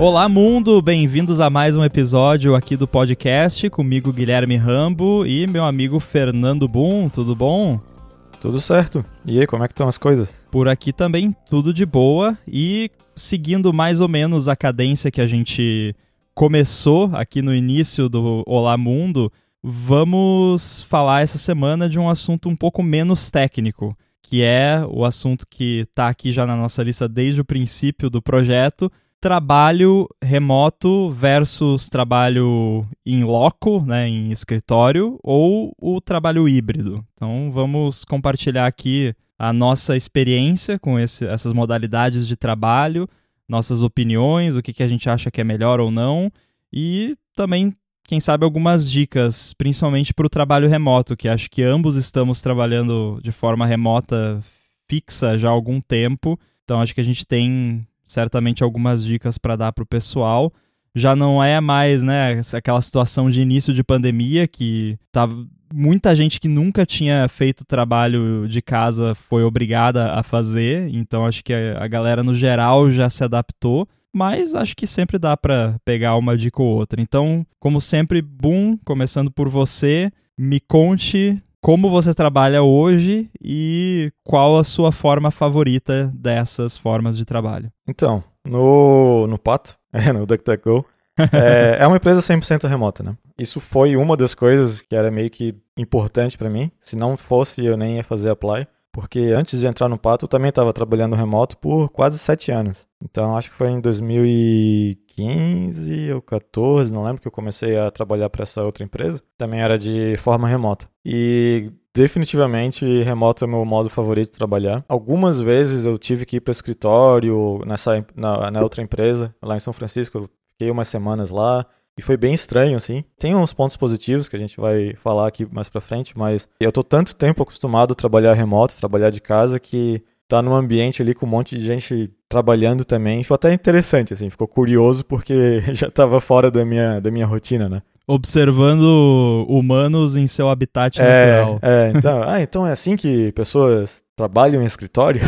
Olá, mundo! Bem-vindos a mais um episódio aqui do podcast. Comigo, Guilherme Rambo e meu amigo Fernando Boom. Tudo bom? Tudo certo. E aí, como é que estão as coisas? Por aqui também tudo de boa e seguindo mais ou menos a cadência que a gente começou aqui no início do Olá Mundo, vamos falar essa semana de um assunto um pouco menos técnico, que é o assunto que está aqui já na nossa lista desde o princípio do projeto, trabalho remoto versus trabalho em loco, né, em escritório, ou o trabalho híbrido. Então vamos compartilhar aqui a nossa experiência com esse, essas modalidades de trabalho, nossas opiniões, o que, que a gente acha que é melhor ou não, e também, quem sabe, algumas dicas, principalmente para o trabalho remoto, que acho que ambos estamos trabalhando de forma remota fixa já há algum tempo. Então acho que a gente tem certamente algumas dicas para dar para o pessoal. Já não é mais, né, aquela situação de início de pandemia que tava muita gente que nunca tinha feito trabalho de casa foi obrigada a fazer, então acho que a galera no geral já se adaptou, mas acho que sempre dá para pegar uma dica ou outra. Então, como sempre, boom, começando por você, me conte como você trabalha hoje e qual a sua forma favorita dessas formas de trabalho. Então, no, no Pato, é, no DuckDuckGo, é, é uma empresa 100% remota, né? Isso foi uma das coisas que era meio que importante para mim. Se não fosse, eu nem ia fazer apply. Porque antes de entrar no Pato, eu também estava trabalhando remoto por quase sete anos. Então, acho que foi em 2015 ou 14, não lembro, que eu comecei a trabalhar para essa outra empresa. Também era de forma remota. E definitivamente remoto é meu modo favorito de trabalhar. Algumas vezes eu tive que ir para escritório nessa, na, na outra empresa, lá em São Francisco. Eu fiquei umas semanas lá. E foi bem estranho, assim. Tem uns pontos positivos que a gente vai falar aqui mais pra frente, mas eu tô tanto tempo acostumado a trabalhar remoto, trabalhar de casa, que tá num ambiente ali com um monte de gente trabalhando também. Foi até interessante, assim, ficou curioso porque já tava fora da minha, da minha rotina, né? Observando humanos em seu habitat é, natural. É, então, ah, então é assim que pessoas trabalham em escritório?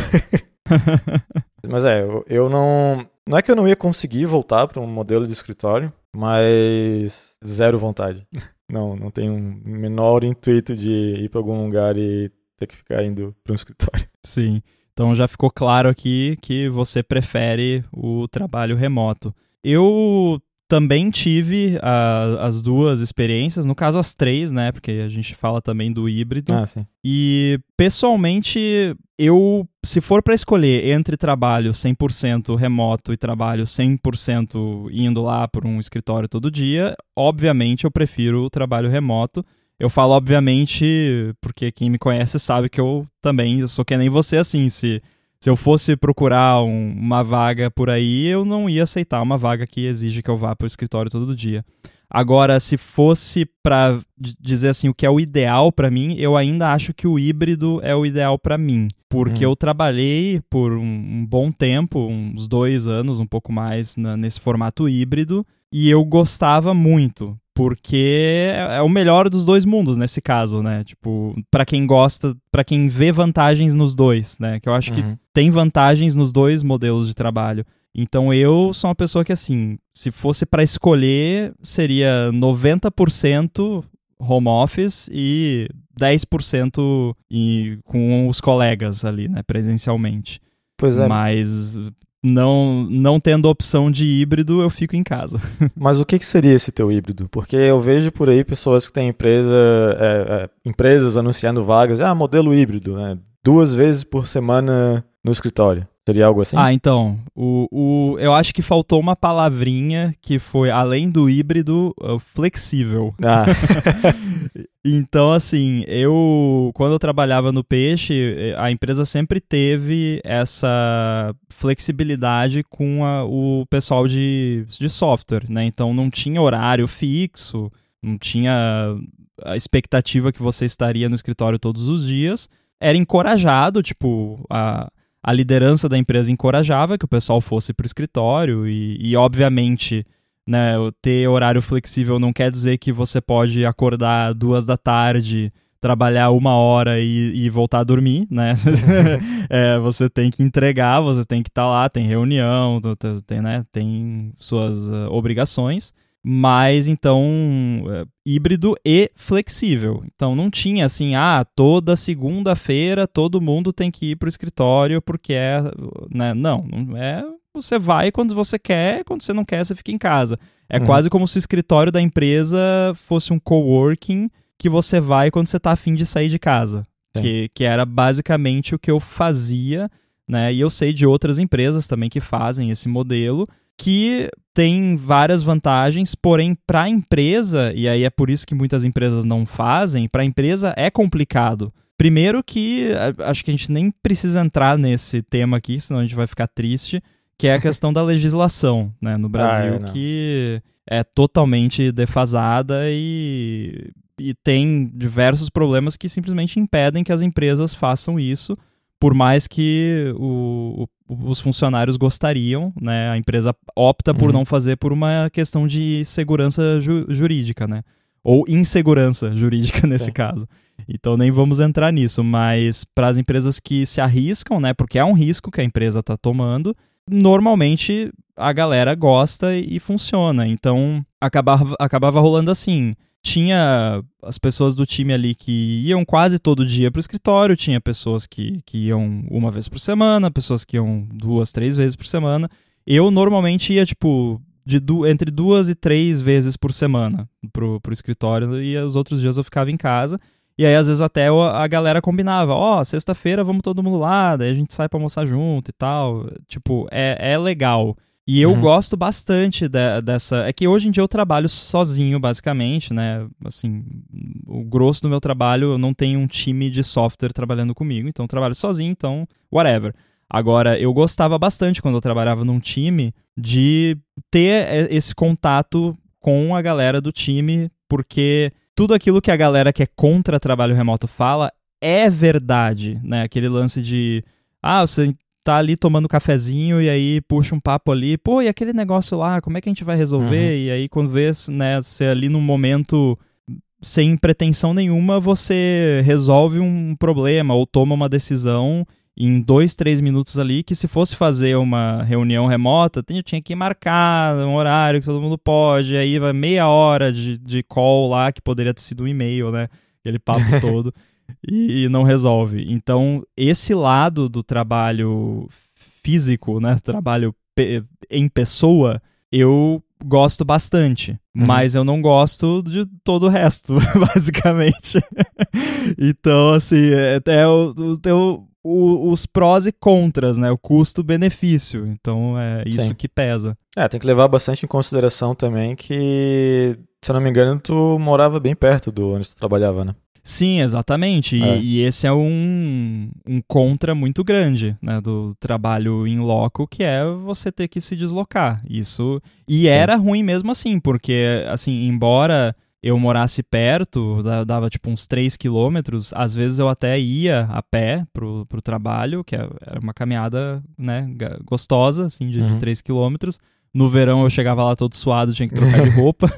Mas é, eu, eu não. Não é que eu não ia conseguir voltar para um modelo de escritório, mas zero vontade. Não, não tenho um menor intuito de ir para algum lugar e ter que ficar indo para um escritório. Sim. Então já ficou claro aqui que você prefere o trabalho remoto. Eu também tive a, as duas experiências, no caso as três, né? Porque a gente fala também do híbrido. Ah, sim. E pessoalmente, eu, se for para escolher entre trabalho 100% remoto e trabalho 100% indo lá por um escritório todo dia, obviamente eu prefiro o trabalho remoto. Eu falo obviamente porque quem me conhece sabe que eu também sou que nem você assim, se se eu fosse procurar um, uma vaga por aí, eu não ia aceitar uma vaga que exige que eu vá para o escritório todo dia. Agora, se fosse para dizer assim o que é o ideal para mim, eu ainda acho que o híbrido é o ideal para mim, porque hum. eu trabalhei por um, bom tempo, uns dois anos, um pouco mais na, nesse formato híbrido, e eu gostava muito porque é o melhor dos dois mundos nesse caso, né? Tipo, para quem gosta, para quem vê vantagens nos dois, né? Que eu acho uhum. que tem vantagens nos dois modelos de trabalho. Então eu sou uma pessoa que assim, se fosse para escolher, seria 90% home office e 10% e, com os colegas ali, né, presencialmente. Pois é. Mas não, não tendo opção de híbrido, eu fico em casa. Mas o que, que seria esse teu híbrido? Porque eu vejo por aí pessoas que têm empresa, é, é, empresas anunciando vagas, ah, modelo híbrido, né? Duas vezes por semana no escritório. Seria algo assim? Ah, então. O, o, eu acho que faltou uma palavrinha que foi, além do híbrido, uh, flexível. Ah. então, assim, eu. Quando eu trabalhava no Peixe, a empresa sempre teve essa flexibilidade com a, o pessoal de, de software, né? Então não tinha horário fixo, não tinha a expectativa que você estaria no escritório todos os dias. Era encorajado, tipo, a a liderança da empresa encorajava que o pessoal fosse para o escritório e, e, obviamente, né, ter horário flexível não quer dizer que você pode acordar duas da tarde, trabalhar uma hora e, e voltar a dormir, né? é, você tem que entregar, você tem que estar tá lá, tem reunião, tem, né, tem suas uh, obrigações, mas então uh, híbrido e flexível. Então não tinha assim, ah, toda segunda-feira todo mundo tem que ir para o escritório porque é, né? Não, não é. Você vai quando você quer, quando você não quer, você fica em casa. É uhum. quase como se o escritório da empresa fosse um coworking que você vai quando você está afim de sair de casa. Que, que era basicamente o que eu fazia, né? E eu sei de outras empresas também que fazem esse modelo, que tem várias vantagens, porém, para a empresa, e aí é por isso que muitas empresas não fazem, para a empresa é complicado. Primeiro que acho que a gente nem precisa entrar nesse tema aqui, senão a gente vai ficar triste, que é a questão da legislação né, no Brasil, ah, é, que é totalmente defasada e e tem diversos problemas que simplesmente impedem que as empresas façam isso, por mais que o, o, os funcionários gostariam, né? A empresa opta por uhum. não fazer por uma questão de segurança ju jurídica, né? Ou insegurança jurídica nesse é. caso. Então nem vamos entrar nisso, mas para as empresas que se arriscam, né? Porque é um risco que a empresa está tomando, normalmente a galera gosta e funciona. Então acabava, acabava rolando assim tinha as pessoas do time ali que iam quase todo dia para o escritório, tinha pessoas que, que iam uma vez por semana, pessoas que iam duas, três vezes por semana. Eu normalmente ia, tipo, de du entre duas e três vezes por semana pro, pro escritório e os outros dias eu ficava em casa. E aí, às vezes, até a galera combinava, ó, oh, sexta-feira vamos todo mundo lá, daí a gente sai pra almoçar junto e tal. Tipo, é, é legal. E eu uhum. gosto bastante de, dessa. É que hoje em dia eu trabalho sozinho, basicamente, né? Assim, o grosso do meu trabalho, eu não tenho um time de software trabalhando comigo, então eu trabalho sozinho, então, whatever. Agora, eu gostava bastante quando eu trabalhava num time de ter esse contato com a galera do time, porque tudo aquilo que a galera que é contra trabalho remoto fala é verdade, né? Aquele lance de ah, você tá ali tomando cafezinho e aí puxa um papo ali, pô, e aquele negócio lá, como é que a gente vai resolver? Uhum. E aí quando vê, né, você ali num momento sem pretensão nenhuma, você resolve um problema ou toma uma decisão em dois, três minutos ali, que se fosse fazer uma reunião remota, tinha que marcar um horário que todo mundo pode, aí vai meia hora de, de call lá, que poderia ter sido um e-mail, né? Aquele papo todo e, não resolve. Então, esse lado do trabalho físico, né, trabalho pe em pessoa, eu gosto bastante, uhum. mas eu não gosto de todo o resto, basicamente. então, assim, é, é o, o, o, os prós e contras, né? O custo-benefício. Então, é isso Sim. que pesa. É, tem que levar bastante em consideração também que, se eu não me engano, tu morava bem perto do onde tu trabalhava, né? Sim, exatamente. E, é. e, esse é um, um contra muito grande né, do trabalho em loco, que é você ter que se deslocar. Isso. E Sim. era ruim mesmo assim, porque, assim, embora eu morasse perto, dava tipo uns 3 quilômetros, às vezes eu até ia a pé pro, pro trabalho, que é, era uma caminhada, né, gostosa, assim, de, uhum. de 3 quilômetros. No verão eu chegava lá todo suado, tinha que trocar de roupa,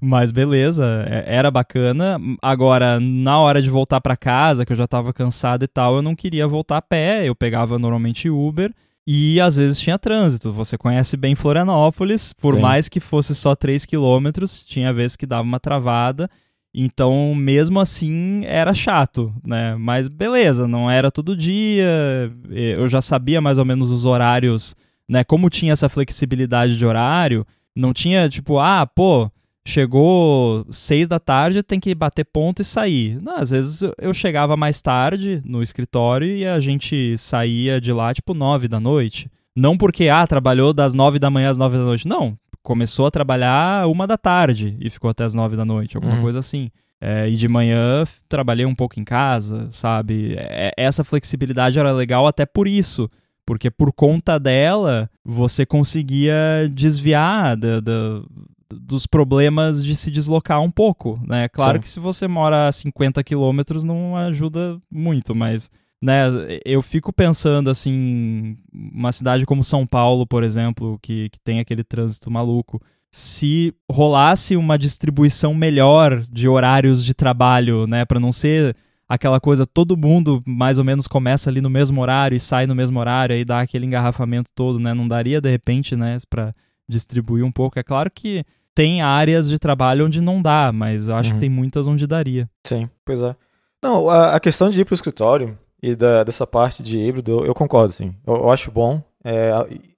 mas beleza, é, era bacana. Agora, na hora de voltar para casa, que eu já tava cansado e tal, eu não queria voltar a pé, eu pegava normalmente Uber e às vezes tinha trânsito. Você conhece bem Florianópolis, por Sim. mais que fosse só 3 quilômetros, tinha vezes que dava uma travada. Então, mesmo assim, era chato, né? Mas beleza, não era todo dia. Eu já sabia mais ou menos os horários né? Como tinha essa flexibilidade de horário, não tinha tipo, ah, pô, chegou seis da tarde, tem que bater ponto e sair. Não, às vezes eu chegava mais tarde no escritório e a gente saía de lá tipo nove da noite. Não porque, ah, trabalhou das nove da manhã às nove da noite. Não, começou a trabalhar uma da tarde e ficou até as nove da noite, alguma uhum. coisa assim. É, e de manhã trabalhei um pouco em casa, sabe? É, essa flexibilidade era legal até por isso porque por conta dela você conseguia desviar da, da, dos problemas de se deslocar um pouco, né? Claro Sim. que se você mora a 50 quilômetros não ajuda muito, mas né, eu fico pensando assim, uma cidade como São Paulo, por exemplo, que, que tem aquele trânsito maluco, se rolasse uma distribuição melhor de horários de trabalho, né, para não ser aquela coisa todo mundo mais ou menos começa ali no mesmo horário e sai no mesmo horário aí dá aquele engarrafamento todo, né? Não daria de repente, né, para distribuir um pouco. É claro que tem áreas de trabalho onde não dá, mas eu acho uhum. que tem muitas onde daria. Sim, pois é. Não, a, a questão de ir para o escritório e da, dessa parte de híbrido, eu concordo, sim. Eu, eu acho bom. É,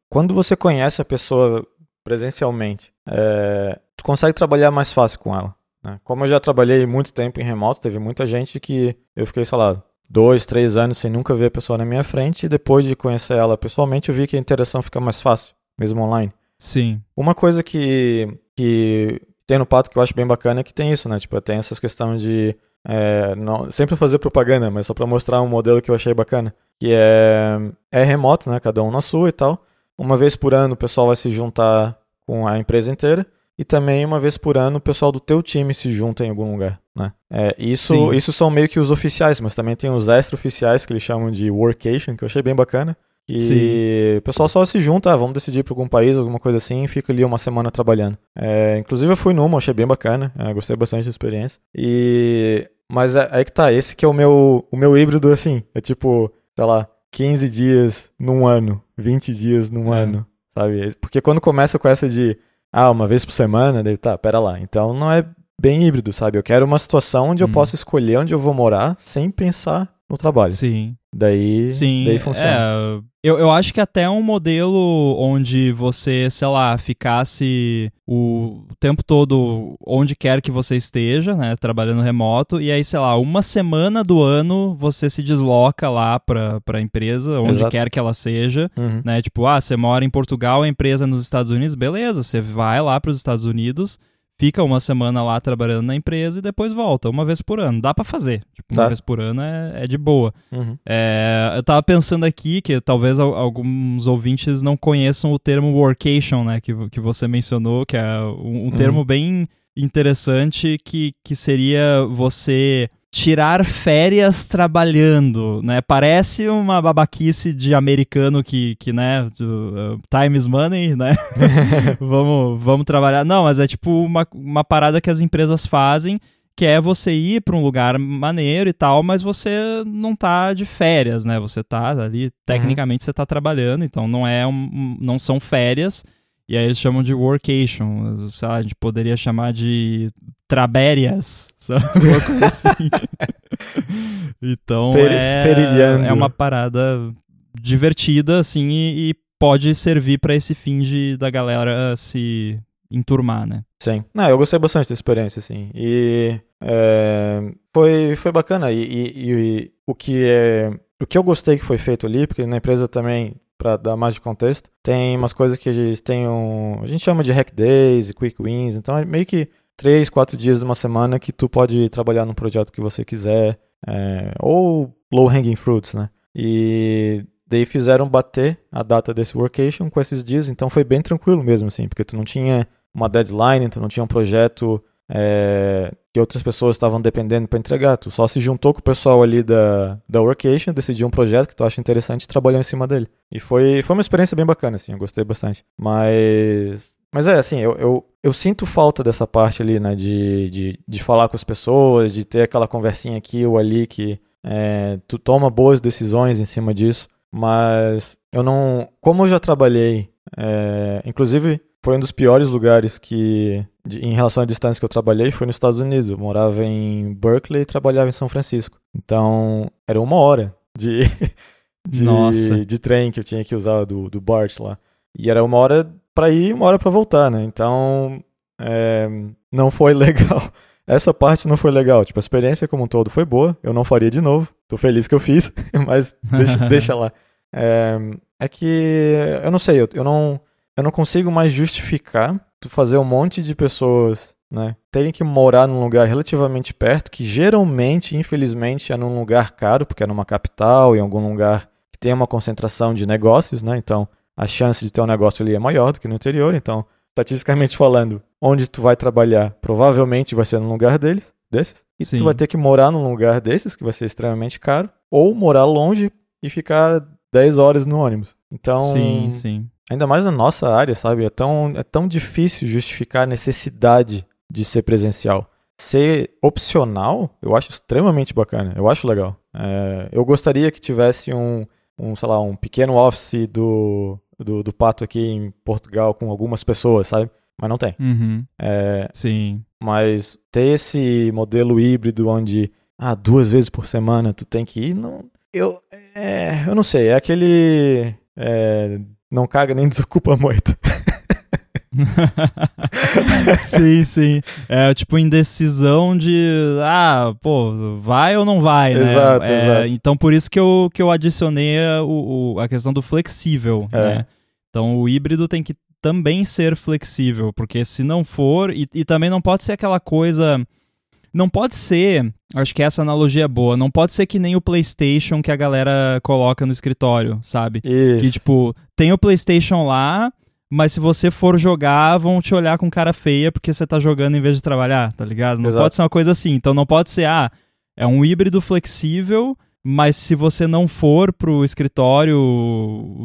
quando você conhece a pessoa presencialmente, é, tu consegue trabalhar mais fácil com ela. Né? Como eu já trabalhei muito tempo em remoto, teve muita gente que eu fiquei, sei lá, dois, três anos sem nunca ver a pessoa na minha frente, e depois de conhecer ela pessoalmente, eu vi que a interação fica mais fácil, mesmo online. Sim. Uma coisa que, que tem no Pato que eu acho bem bacana é que tem isso, né? Tipo, tem essas questões de. É, não, sempre fazer propaganda, mas só para mostrar um modelo que eu achei bacana. Que é, é remoto, né? Cada um na sua e tal. Uma vez por ano o pessoal vai se juntar com a empresa inteira e também uma vez por ano o pessoal do teu time se junta em algum lugar, né? É, isso, isso são meio que os oficiais, mas também tem os extra-oficiais que eles chamam de workation, que eu achei bem bacana. E Sim. o pessoal só se junta, ah, vamos decidir para algum país, alguma coisa assim, e fica ali uma semana trabalhando. É, inclusive eu fui numa, achei bem bacana, é, gostei bastante da experiência. E mas é, aí que tá, esse que é o meu o meu híbrido assim, é tipo, sei lá, 15 dias num ano, 20 dias num é. ano, sabe? Porque quando começa com essa de ah, uma vez por semana, daí tá, pera lá. Então não é bem híbrido, sabe? Eu quero uma situação onde hum. eu possa escolher onde eu vou morar sem pensar no trabalho. Sim. Daí, Sim, daí funciona. É, eu, eu acho que até um modelo onde você, sei lá, ficasse o tempo todo onde quer que você esteja, né, trabalhando remoto, e aí, sei lá, uma semana do ano você se desloca lá pra, pra empresa, onde Exato. quer que ela seja, uhum. né, tipo, ah, você mora em Portugal, a empresa é nos Estados Unidos, beleza, você vai lá pros Estados Unidos, fica uma semana lá trabalhando na empresa e depois volta, uma vez por ano. Dá para fazer. Tipo, uma tá. vez por ano é, é de boa. Uhum. É, eu tava pensando aqui que talvez alguns ouvintes não conheçam o termo workation, né? Que, que você mencionou, que é um, um uhum. termo bem interessante que, que seria você tirar férias trabalhando, né? Parece uma babaquice de americano que, que né, do, uh, time is money, né? vamos, vamos trabalhar. Não, mas é tipo uma, uma parada que as empresas fazem, que é você ir para um lugar maneiro e tal, mas você não tá de férias, né? Você tá ali, tecnicamente uhum. você tá trabalhando, então não é um, não são férias. E aí eles chamam de workation, sei lá, a gente poderia chamar de trabérias, sabe? Uma coisa assim. então é, é uma parada divertida, assim, e, e pode servir para esse fim de, da galera se enturmar, né? Sim. Não, eu gostei bastante da experiência, assim. E é, foi, foi bacana. E, e, e, o que é. O que eu gostei que foi feito ali, porque na empresa também para dar mais de contexto. Tem umas coisas que eles têm um, a gente chama de hack days e quick wins, então é meio que três, quatro dias de uma semana que tu pode trabalhar num projeto que você quiser, é, ou low hanging fruits, né? E daí fizeram bater a data desse workation com esses dias, então foi bem tranquilo mesmo, assim, porque tu não tinha uma deadline, tu não tinha um projeto é, que outras pessoas estavam dependendo para entregar. Tu só se juntou com o pessoal ali da, da Workation, decidiu um projeto que tu acha interessante e trabalhou em cima dele. E foi, foi uma experiência bem bacana, assim, eu gostei bastante. Mas. Mas é, assim, eu, eu, eu sinto falta dessa parte ali, né, de, de, de falar com as pessoas, de ter aquela conversinha aqui ou ali que é, tu toma boas decisões em cima disso. Mas eu não. Como eu já trabalhei, é, inclusive foi um dos piores lugares que, de, em relação à distância que eu trabalhei, foi nos Estados Unidos. Eu morava em Berkeley e trabalhava em São Francisco. Então, era uma hora de, de, de trem que eu tinha que usar do, do BART lá. E era uma hora para ir e uma hora para voltar, né? Então, é, não foi legal. Essa parte não foi legal. Tipo, a experiência como um todo foi boa. Eu não faria de novo. Tô feliz que eu fiz, mas deixa, deixa lá. É, é que, eu não sei, eu, eu não eu não consigo mais justificar tu fazer um monte de pessoas, né, terem que morar num lugar relativamente perto, que geralmente, infelizmente, é num lugar caro, porque é numa capital, em algum lugar que tem uma concentração de negócios, né? Então, a chance de ter um negócio ali é maior do que no interior, então, estatisticamente falando, onde tu vai trabalhar, provavelmente vai ser num lugar deles, desses, e Sim. tu vai ter que morar num lugar desses, que vai ser extremamente caro, ou morar longe e ficar 10 horas no ônibus. Então, sim, sim. ainda mais na nossa área, sabe? É tão, é tão difícil justificar a necessidade de ser presencial. Ser opcional, eu acho extremamente bacana, eu acho legal. É, eu gostaria que tivesse um, um, sei lá, um pequeno office do, do, do Pato aqui em Portugal com algumas pessoas, sabe? Mas não tem. Uhum. É, Sim. mas ter esse modelo híbrido onde ah, duas vezes por semana tu tem que ir, não. Eu, é, eu não sei, é aquele. É, não caga nem desocupa muito. sim, sim. É tipo indecisão de ah, pô, vai ou não vai, né? Exato, É, exato. Então por isso que eu, que eu adicionei a, o, a questão do flexível, É. né? Então o híbrido tem que também ser flexível, porque se não for, e, e também não pode ser aquela coisa. Não pode ser, acho que essa analogia é boa, não pode ser que nem o PlayStation que a galera coloca no escritório, sabe? Isso. Que, tipo, tem o PlayStation lá, mas se você for jogar, vão te olhar com cara feia porque você tá jogando em vez de trabalhar, tá ligado? Não Exato. pode ser uma coisa assim. Então não pode ser, ah, é um híbrido flexível, mas se você não for pro escritório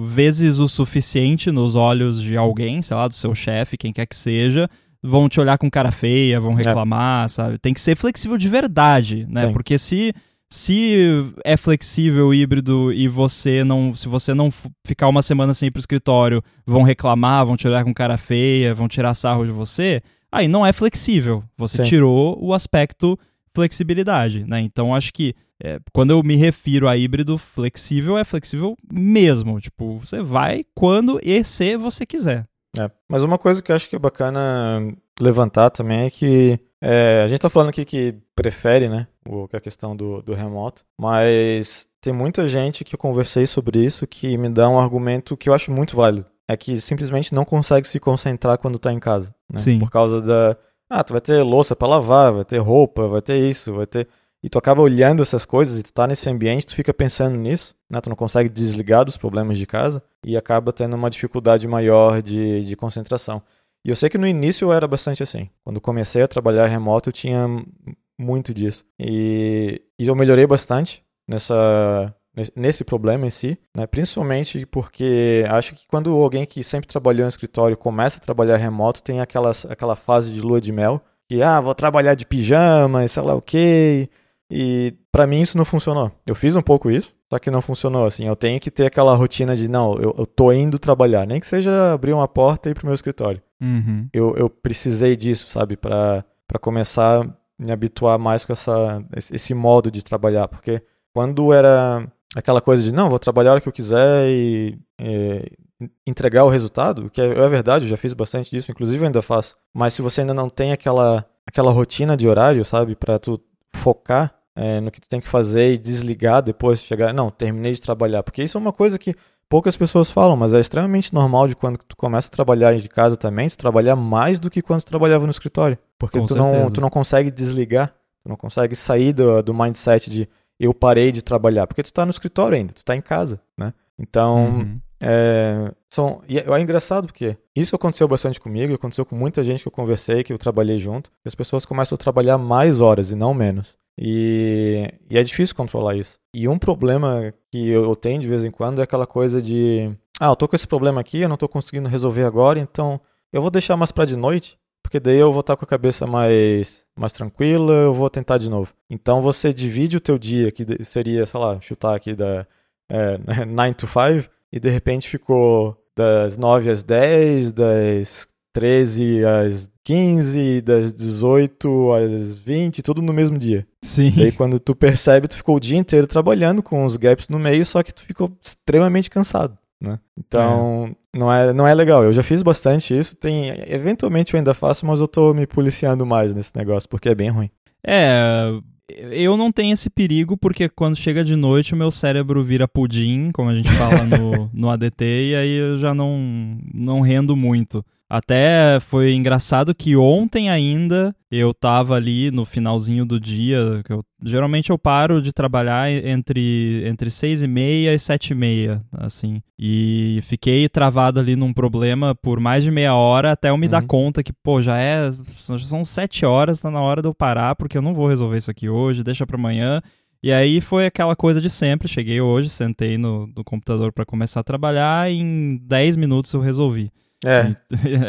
vezes o suficiente nos olhos de alguém, sei lá, do seu chefe, quem quer que seja, vão te olhar com cara feia, vão reclamar, sabe? Tem que ser flexível de verdade, né? Sim. Porque se se é flexível híbrido e você não, se você não ficar uma semana sem ir pro escritório, vão reclamar, vão te olhar com cara feia, vão tirar sarro de você, aí não é flexível. Você Sim. tirou o aspecto flexibilidade, né? Então acho que é, quando eu me refiro a híbrido flexível, é flexível mesmo. Tipo, você vai quando e se você quiser. É. Mas uma coisa que eu acho que é bacana levantar também é que é, a gente tá falando aqui que prefere, né, o, a questão do, do remoto, mas tem muita gente que eu conversei sobre isso que me dá um argumento que eu acho muito válido. É que simplesmente não consegue se concentrar quando tá em casa. Né? Sim. Por causa da. Ah, tu vai ter louça pra lavar, vai ter roupa, vai ter isso, vai ter. E tu acaba olhando essas coisas e tu tá nesse ambiente, tu fica pensando nisso, né? Tu não consegue desligar dos problemas de casa e acaba tendo uma dificuldade maior de, de concentração. E eu sei que no início era bastante assim. Quando comecei a trabalhar remoto, eu tinha muito disso. E, e eu melhorei bastante nessa, nesse- problema em si, né? principalmente porque acho que quando alguém que sempre trabalhou no escritório começa a trabalhar remoto, tem aquela, aquela fase de lua de mel, que, ah, vou trabalhar de pijama, sei lá o quê. E pra mim isso não funcionou. Eu fiz um pouco isso, só que não funcionou. Assim, eu tenho que ter aquela rotina de, não, eu, eu tô indo trabalhar, nem que seja abrir uma porta e ir pro meu escritório Uhum. eu, eu precisei disso, sabe? Pra começar a me habituar mais com essa, esse, modo de trabalhar. Porque quando era aquela coisa de, não, vou trabalhar a hora que eu quiser e, e entregar o resultado, que é, é verdade, eu já fiz bastante disso, inclusive eu ainda faço. Mas se você ainda não tem aquela, aquela rotina de horário, sabe? Pra tu focar é, no que tu tem que fazer e desligar depois de chegar, não, terminei de trabalhar. Porque isso é uma coisa que poucas pessoas falam, mas é extremamente normal de quando tu começa a trabalhar de casa também, tu trabalhar mais do que quando tu trabalhava no escritório. Porque Com tu não, tu não consegue desligar, tu não consegue sair do, do mindset de eu parei de trabalhar, porque tu tá no escritório ainda, tu tá em casa, né? Então, Uhum. é, são, e é, é engraçado porque isso aconteceu bastante comigo, aconteceu com muita gente que eu conversei, que eu trabalhei junto, as pessoas começam a trabalhar mais horas e não menos. E, e é difícil controlar isso. E um problema que eu tenho de vez em quando é aquela coisa de, ah, eu tô com esse problema aqui, eu não tô conseguindo resolver agora, então eu vou deixar mais pra de noite, porque daí eu vou estar com a cabeça mais, mais tranquila, eu vou tentar de novo. Então você divide o teu dia, que seria, sei lá, chutar aqui da é, 9 to 5, e de repente ficou das 9 às 10, das 13 às 15, das 18 às 20, tudo no mesmo dia. Sim. Daí quando tu percebe, tu ficou o dia inteiro trabalhando com os gaps no meio, só que tu ficou extremamente cansado, né? Então, não é não é legal. Eu já fiz bastante isso, tem eventualmente eu ainda faço, mas eu tô me policiando mais nesse negócio porque é bem ruim. É, eu não tenho esse perigo porque quando chega de noite o meu cérebro vira pudim, como a gente fala no, no ADT, e aí eu já não, não rendo muito. Até foi engraçado que ontem ainda eu tava ali no finalzinho do dia, eu, geralmente eu paro de trabalhar entre, entre seis e meia e sete e meia, assim. E fiquei travado ali num problema por mais de meia hora até eu me dar Uhum. conta que, pô, já é. São sete horas, tá na hora de eu parar, porque eu não vou resolver isso aqui hoje, deixa pra amanhã. E aí foi aquela coisa de sempre. Cheguei hoje, sentei no, no computador para começar a trabalhar, e em 10 minutos eu resolvi. É.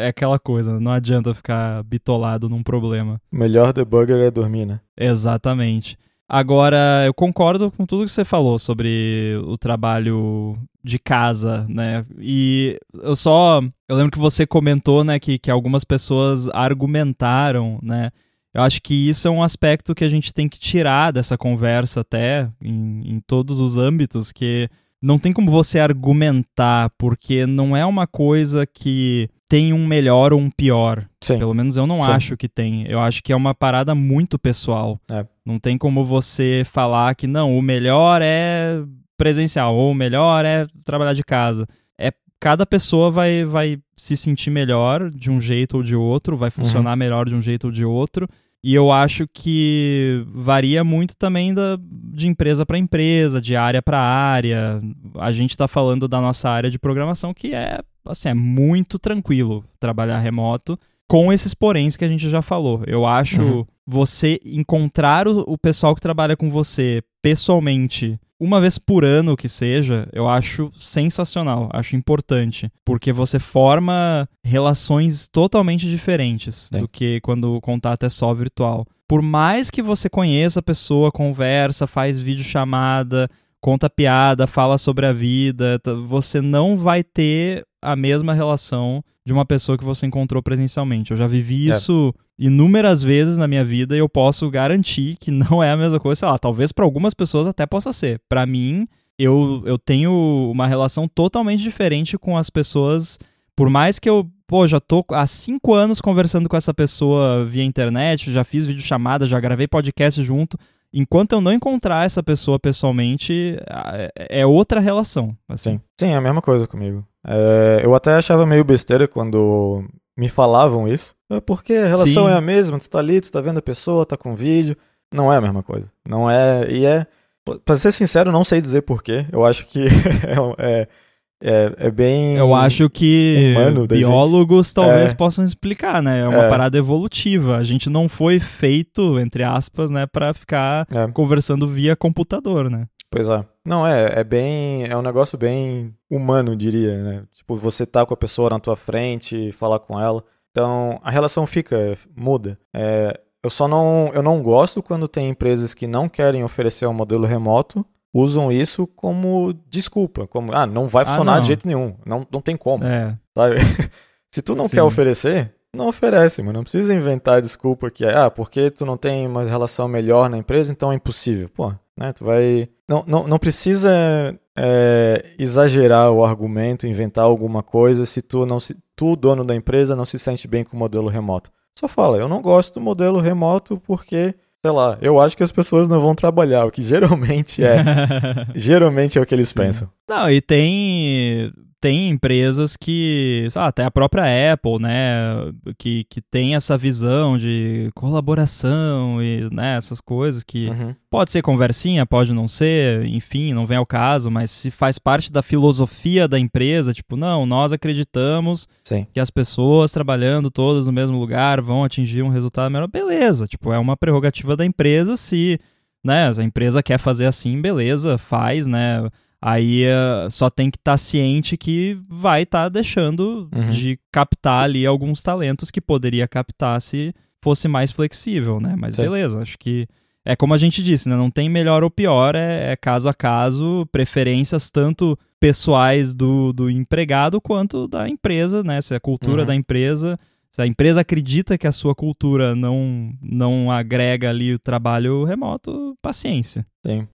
É aquela coisa, não adianta ficar bitolado num problema. O melhor debugger é dormir, né? Exatamente. Agora, eu concordo com tudo que você falou sobre o trabalho de casa, né? E eu só. Eu lembro que você comentou, né, que, que algumas pessoas argumentaram, né? Eu acho que isso é um aspecto que a gente tem que tirar dessa conversa até em, em todos os âmbitos, que não tem como você argumentar, porque não é uma coisa que tem um melhor ou um pior. Sim. Pelo menos eu não Sim. acho que tem. Eu acho que é uma parada muito pessoal. É. Não tem como você falar que não, o melhor é presencial ou o melhor é trabalhar de casa. É cada pessoa vai, vai se sentir melhor de um jeito ou de outro, vai funcionar melhor de um jeito ou de outro. E eu acho que varia muito também da, de empresa para empresa, de área para área. A gente está falando da nossa área de programação que é, assim, é muito tranquilo trabalhar remoto, com esses poréns que a gente já falou. Eu acho Uhum. você encontrar o, o pessoal que trabalha com você pessoalmente uma vez por ano que seja, eu acho sensacional, acho importante, porque você forma relações totalmente diferentes Sim. do que quando o contato é só virtual. Por mais que você conheça a pessoa, conversa, faz videochamada, conta piada, fala sobre a vida, você não vai ter a mesma relação de uma pessoa que você encontrou presencialmente. Eu já vivi É. isso inúmeras vezes na minha vida e eu posso garantir que não é a mesma coisa. Sei lá, talvez para algumas pessoas até possa ser. Para mim, eu, eu tenho uma relação totalmente diferente com as pessoas. Por mais que eu, pô, já tô há cinco anos conversando com essa pessoa via internet, já fiz videochamada, já gravei podcast junto. Enquanto eu não encontrar essa pessoa pessoalmente, é é outra relação. Assim. Sim. Sim, é a mesma coisa comigo. É, eu até achava meio besteira quando me falavam isso. É Porque a relação Sim. é a mesma, tu tá ali, tu tá vendo a pessoa, tá com vídeo. Não é a mesma coisa. Não é. E é. Pra ser sincero, não sei dizer porquê. Eu acho que é, é, é bem. Eu acho que biólogos talvez É. possam explicar, né? É uma É. parada evolutiva. A gente não foi feito, entre aspas, né, para ficar É. conversando via computador, né? Pois é. Não, é, é bem. É um negócio bem humano, diria, né? Tipo, você tá com a pessoa na tua frente, falar com ela. Então, a relação fica, muda. É, eu só não, eu não gosto quando tem empresas que não querem oferecer um modelo remoto, usam isso como desculpa, como, ah, não vai Ah, funcionar não. de jeito nenhum, não, não tem como, É. sabe? Se tu não Sim. quer oferecer, não oferece, mano. Não precisa inventar desculpa que é, ah, porque tu não tem uma relação melhor na empresa, então é impossível. Pô, né? Tu vai. Não, não, não precisa é, exagerar o argumento, inventar alguma coisa se tu não se. Tu, dono da empresa, não se sente bem com o modelo remoto. Só fala, eu não gosto do modelo remoto porque, sei lá, eu acho que as pessoas não vão trabalhar, o que geralmente é. geralmente é o que eles Sim. pensam. Não, e tem tem empresas que, sei lá, até a própria Apple, né, que, que tem essa visão de colaboração e, né, essas coisas que Uhum. pode ser conversinha, pode não ser, enfim, não vem ao caso, mas se faz parte da filosofia da empresa, tipo, não, nós acreditamos Sim. que as pessoas trabalhando todas no mesmo lugar vão atingir um resultado melhor, beleza, tipo, é uma prerrogativa da empresa se, né, a empresa quer fazer assim, beleza, faz, né, aí eh, só tem que estar ciente que vai estar deixando Uhum. de captar ali alguns talentos que poderia captar se fosse mais flexível, né, mas Sim. beleza, acho que é como a gente disse, né? Não tem melhor ou pior, é, é caso a caso, preferências tanto pessoais do, do empregado quanto da empresa, né? Se a cultura Uhum. da empresa, se a empresa acredita que a sua cultura não, não agrega ali o trabalho remoto, paciência. Sim.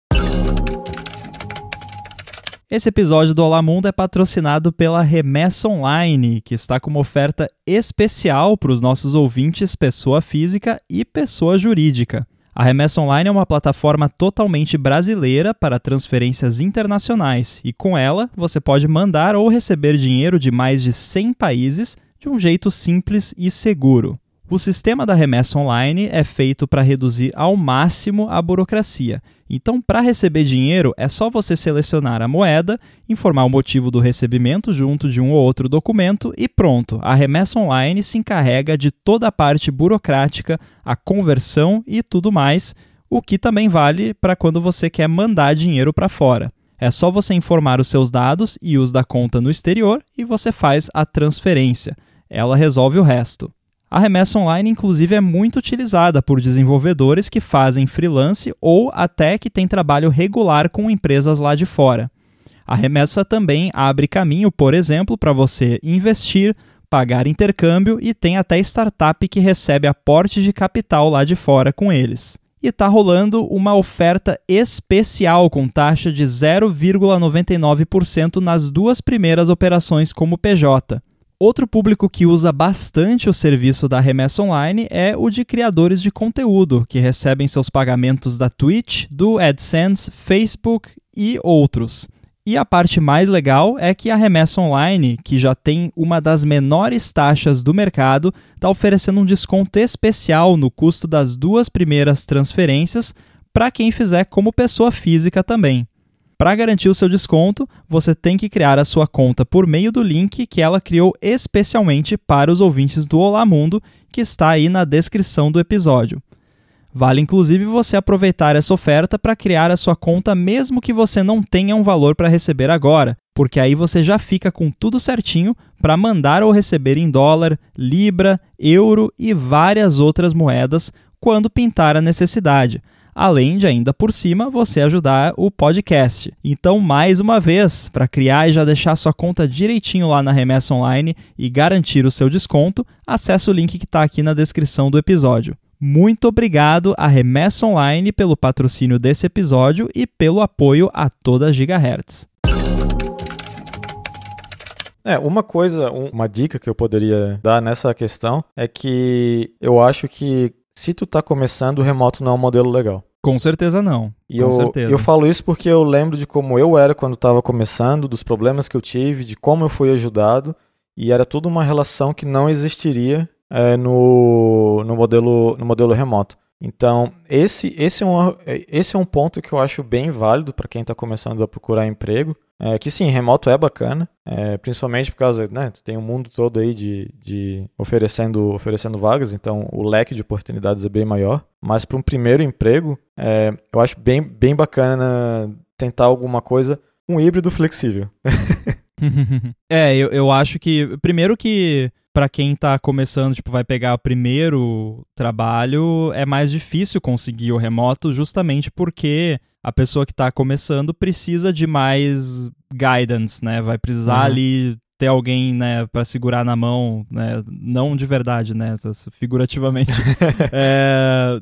Esse episódio do Olá Mundo é patrocinado pela Remessa Online, que está com uma oferta especial para os nossos ouvintes pessoa física e pessoa jurídica. A Remessa Online é uma plataforma totalmente brasileira para transferências internacionais e com ela você pode mandar ou receber dinheiro de mais de 100 países de um jeito simples e seguro. O sistema da remessa online é feito para reduzir ao máximo a burocracia. Então, para receber dinheiro, é só você selecionar a moeda, informar o motivo do recebimento junto de um ou outro documento e pronto. A remessa online se encarrega de toda a parte burocrática, a conversão e tudo mais. o que também vale para quando você quer mandar dinheiro para fora. É só você informar os seus dados e os da conta no exterior e você faz a transferência. Ela resolve o resto. A remessa online, inclusive, é muito utilizada por desenvolvedores que fazem freelance ou até que têm trabalho regular com empresas lá de fora. A remessa também abre caminho, por exemplo, para você investir, pagar intercâmbio e tem até startup que recebe aporte de capital lá de fora com eles. E está rolando uma oferta especial com taxa de 0,99% nas duas primeiras operações como PJ. Outro público que usa bastante o serviço da remessa online é o de criadores de conteúdo, que recebem seus pagamentos da Twitch, do AdSense, Facebook e outros. E a parte mais legal é que a remessa online, que já tem uma das menores taxas do mercado, está oferecendo um desconto especial no custo das duas primeiras transferências para quem fizer como pessoa física também. Para garantir o seu desconto, você tem que criar a sua conta por meio do link que ela criou especialmente para os ouvintes do Olá Mundo, que está aí na descrição do episódio. Vale inclusive você aproveitar essa oferta para criar a sua conta mesmo que você não tenha um valor para receber agora, porque aí você já fica com tudo certinho para mandar ou receber em dólar, libra, euro e várias outras moedas quando pintar a necessidade além de ainda por cima você ajudar o podcast. Então, mais uma vez, para criar e já deixar sua conta direitinho lá na Remessa Online e garantir o seu desconto, acesse o link que está aqui na descrição do episódio. Muito obrigado à Remessa Online pelo patrocínio desse episódio e pelo apoio a toda a Gigahertz. É, uma coisa, uma dica que eu poderia dar nessa questão é que eu acho que se tu tá começando, o remoto não é um modelo legal. Com certeza não. E com eu, certeza. eu falo isso porque eu lembro de como eu era quando estava começando, dos problemas que eu tive, de como eu fui ajudado, e era tudo uma relação que não existiria é, no, no, modelo, no modelo remoto. Então, esse, esse, é um, esse é um ponto que eu acho bem válido para quem está começando a procurar emprego. É, que sim, remoto é bacana, é, principalmente por causa, né, tem um mundo todo aí de, de oferecendo, oferecendo vagas, então o leque de oportunidades é bem maior. Mas para um primeiro emprego, é, eu acho bem, bem bacana tentar alguma coisa, um híbrido flexível. é, eu, eu acho que, primeiro que para quem está começando, tipo, vai pegar o primeiro trabalho, é mais difícil conseguir o remoto justamente porque a pessoa que está começando precisa de mais guidance, né? Vai precisar uhum. ali ter alguém, né, para segurar na mão, né? Não de verdade, né? Figurativamente. é,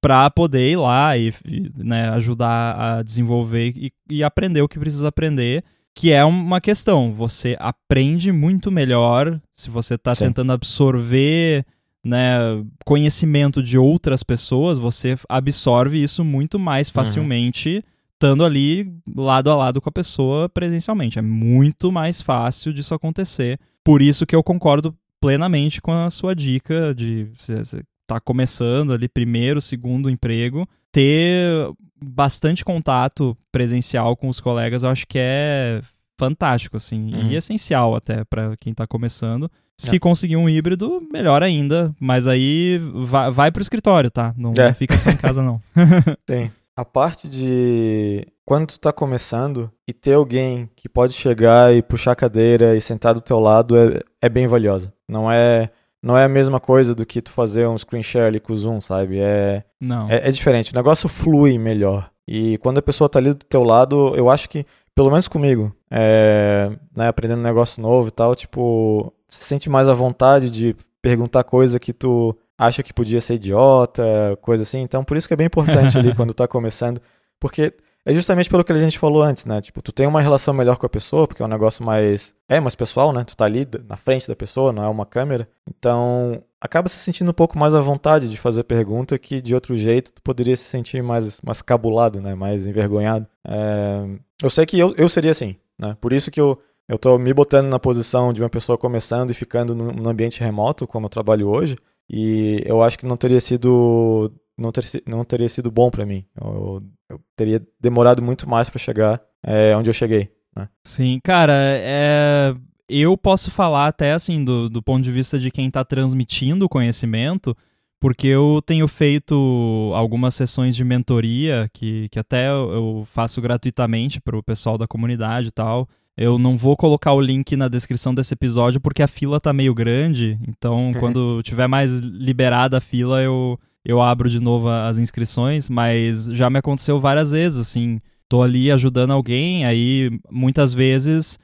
para poder ir lá e, né, ajudar a desenvolver e, e aprender o que precisa aprender que é uma questão. Você aprende muito melhor se você está tentando absorver né, conhecimento de outras pessoas, você absorve isso muito mais uhum. facilmente uhum. estando ali lado a lado com a pessoa presencialmente. É muito mais fácil disso acontecer. Por isso que eu concordo plenamente com a sua dica de você tá começando ali primeiro, segundo emprego, ter bastante contato presencial com os colegas, eu acho que é fantástico assim uhum. e essencial até para quem está começando. Se é. conseguir um híbrido, melhor ainda. Mas aí vai, vai pro escritório, tá? Não, é. não fica só em casa, não. Tem. A parte de quando tu tá começando e ter alguém que pode chegar e puxar a cadeira e sentar do teu lado é, é bem valiosa. Não é não é a mesma coisa do que tu fazer um screen share ali com o Zoom, sabe? É, não. é, é diferente. O negócio flui melhor. E quando a pessoa tá ali do teu lado, eu acho que, pelo menos comigo, é, né, aprendendo um negócio novo e tal, tipo, se sente mais à vontade de perguntar coisa que tu acha que podia ser idiota, coisa assim. Então, por isso que é bem importante ali quando tá começando, porque é justamente pelo que a gente falou antes, né? Tipo, tu tem uma relação melhor com a pessoa, porque é um negócio mais é mais pessoal, né? Tu tá ali na frente da pessoa, não é uma câmera. Então, acaba se sentindo um pouco mais à vontade de fazer pergunta que de outro jeito tu poderia se sentir mais mais cabulado, né? Mais envergonhado. É... Eu sei que eu, eu seria assim, né? Por isso que eu eu estou me botando na posição de uma pessoa começando e ficando num ambiente remoto, como eu trabalho hoje, e eu acho que não teria sido não, ter, não teria sido bom para mim. Eu, eu, teria demorado muito mais para chegar é, onde eu cheguei. Né? Sim, cara, é, eu posso falar até assim do, do ponto de vista de quem está transmitindo o conhecimento, porque eu tenho feito algumas sessões de mentoria que, que até eu faço gratuitamente para o pessoal da comunidade e tal. Eu não vou colocar o link na descrição desse episódio porque a fila tá meio grande. Então, uhum. quando tiver mais liberada a fila, eu, eu abro de novo as inscrições. Mas já me aconteceu várias vezes, assim. Tô ali ajudando alguém, aí muitas vezes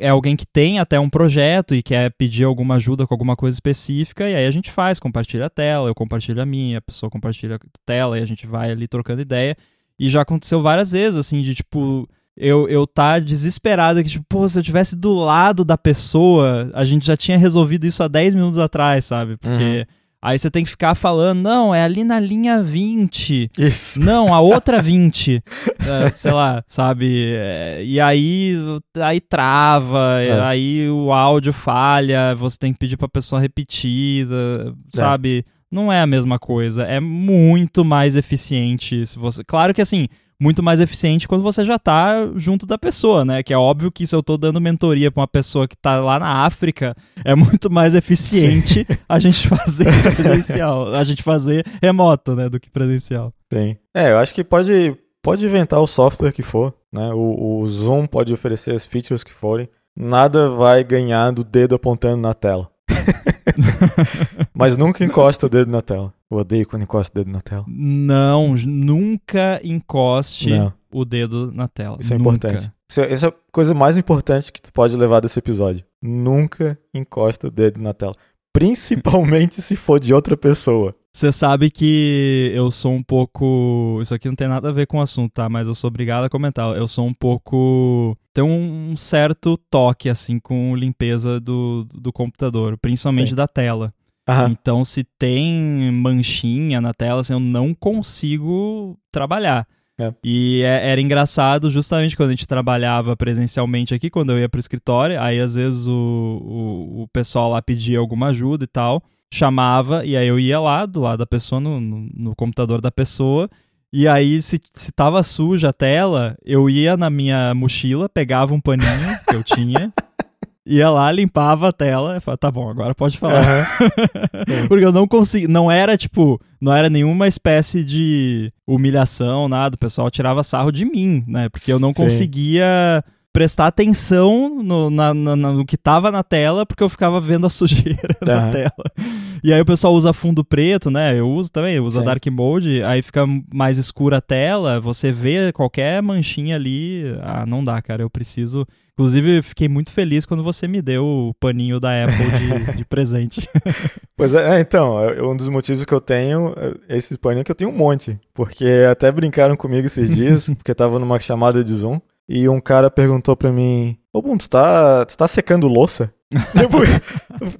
é alguém que tem até um projeto e quer pedir alguma ajuda com alguma coisa específica, e aí a gente faz, compartilha a tela, eu compartilho a minha, a pessoa compartilha a tela, e a gente vai ali trocando ideia. E já aconteceu várias vezes, assim, de tipo, eu, eu tá desesperado que, tipo, pô, se eu tivesse do lado da pessoa, a gente já tinha resolvido isso há 10 minutos atrás, sabe? Porque. Uhum. Aí você tem que ficar falando, não, é ali na linha 20. Isso. Não, a outra 20. é, sei lá, sabe? É, e aí, aí trava, é. aí o áudio falha, você tem que pedir pra pessoa repetir, é. sabe? Não é a mesma coisa. É muito mais eficiente se você. Claro que assim muito mais eficiente quando você já tá junto da pessoa, né? Que é óbvio que se eu tô dando mentoria para uma pessoa que tá lá na África, é muito mais eficiente Sim. a gente fazer presencial, a gente fazer remoto, né, do que presencial. Sim. É, eu acho que pode pode inventar o software que for, né? O, o Zoom pode oferecer as features que forem, nada vai ganhar do dedo apontando na tela. Mas nunca encosta o dedo na tela. Eu odeio quando encosta o dedo na tela. Não, nunca encoste Não. o dedo na tela. Isso é nunca. importante. Isso é, é a coisa mais importante que tu pode levar desse episódio. Nunca encosta o dedo na tela. Principalmente se for de outra pessoa. Você sabe que eu sou um pouco. Isso aqui não tem nada a ver com o assunto, tá? Mas eu sou obrigado a comentar. Eu sou um pouco. Tem um certo toque, assim, com limpeza do, do computador, principalmente da tela. Aham. Então, se tem manchinha na tela, assim, eu não consigo trabalhar. É. E é, era engraçado justamente quando a gente trabalhava presencialmente aqui, quando eu ia pro escritório, aí às vezes o, o, o pessoal lá pedia alguma ajuda e tal chamava, e aí eu ia lá, do lado da pessoa, no, no, no computador da pessoa, e aí, se, se tava suja a tela, eu ia na minha mochila, pegava um paninho que eu tinha, ia lá, limpava a tela e falava, tá bom, agora pode falar. Uhum. Porque eu não consegui, não era tipo, não era nenhuma espécie de humilhação, nada, o pessoal tirava sarro de mim, né? Porque eu não Sim. conseguia prestar atenção no, na, na, no que tava na tela, porque eu ficava vendo a sujeira uhum. na tela. E aí o pessoal usa fundo preto, né? Eu uso também, eu uso a Dark Mode, aí fica mais escura a tela, você vê qualquer manchinha ali. Ah, não dá, cara, eu preciso. Inclusive, fiquei muito feliz quando você me deu o paninho da Apple de, de presente. Pois é, é então, é, um dos motivos que eu tenho, é esse paninho que eu tenho um monte. Porque até brincaram comigo esses dias, porque tava numa chamada de Zoom e um cara perguntou pra mim: Ô, Bum, tu tá, tu tá secando louça? tipo,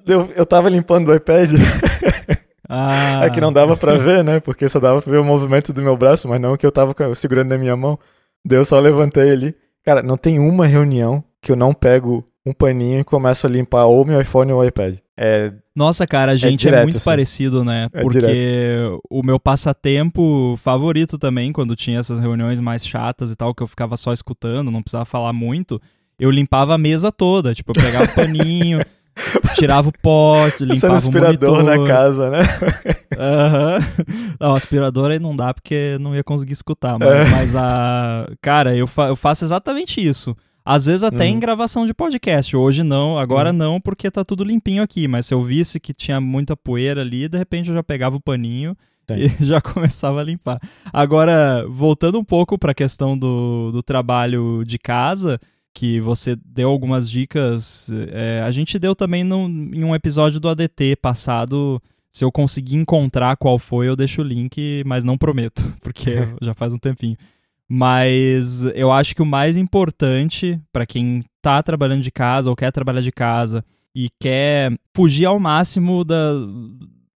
eu, eu tava limpando o iPad. Ah. É que não dava pra ver, né? Porque só dava pra ver o movimento do meu braço, mas não que eu tava segurando na minha mão. Daí eu só levantei ali. Cara, não tem uma reunião que eu não pego um paninho e começo a limpar ou meu iPhone ou o iPad. É, Nossa, cara, a é gente é, direto, é muito assim. parecido, né? É Porque direto. o meu passatempo favorito também, quando tinha essas reuniões mais chatas e tal, que eu ficava só escutando, não precisava falar muito, eu limpava a mesa toda. Tipo, eu pegava o paninho, tirava o pote, limpava o aspirador na casa, né? Aham. Uhum. Não, aspirador aí não dá porque não ia conseguir escutar. Mas, é. mas a. Cara, eu, fa eu faço exatamente isso. Às vezes até uhum. em gravação de podcast. Hoje não, agora uhum. não, porque tá tudo limpinho aqui. Mas se eu visse que tinha muita poeira ali, de repente eu já pegava o paninho Sim. e já começava a limpar. Agora, voltando um pouco para a questão do, do trabalho de casa, que você deu algumas dicas. É, a gente deu também no, em um episódio do ADT passado. Se eu conseguir encontrar qual foi, eu deixo o link, mas não prometo, porque já faz um tempinho. Mas eu acho que o mais importante para quem tá trabalhando de casa ou quer trabalhar de casa e quer fugir ao máximo da,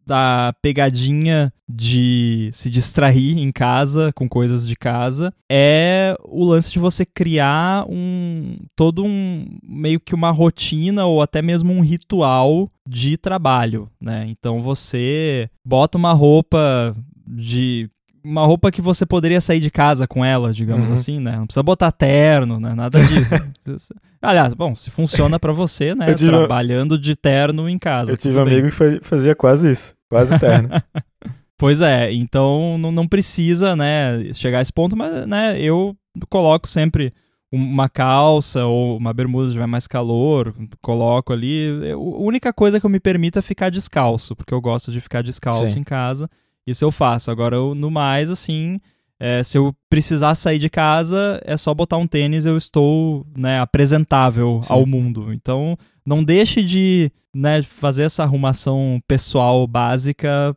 da pegadinha de se distrair em casa com coisas de casa é o lance de você criar um todo um meio que uma rotina ou até mesmo um ritual de trabalho, né? Então você bota uma roupa de uma roupa que você poderia sair de casa com ela, digamos Uhum. assim, né? Não precisa botar terno, né? Nada disso. Aliás, bom, se funciona pra você, né? Trabalhando de terno em casa. Eu tive um amigo que fa- fazia quase isso. Quase terno. Pois é, então não, não precisa, né, chegar a esse ponto, mas, né, eu coloco sempre uma calça ou uma bermuda se tiver mais calor, coloco ali. A única coisa que eu me permito é ficar descalço, porque eu gosto de ficar descalço Sim. em casa. Isso eu faço. Agora, eu- no mais, assim, é, se eu precisar sair de casa, é só botar um tênis, eu estou, né, apresentável Sim. ao mundo. Então, não deixe de, né, fazer essa arrumação pessoal básica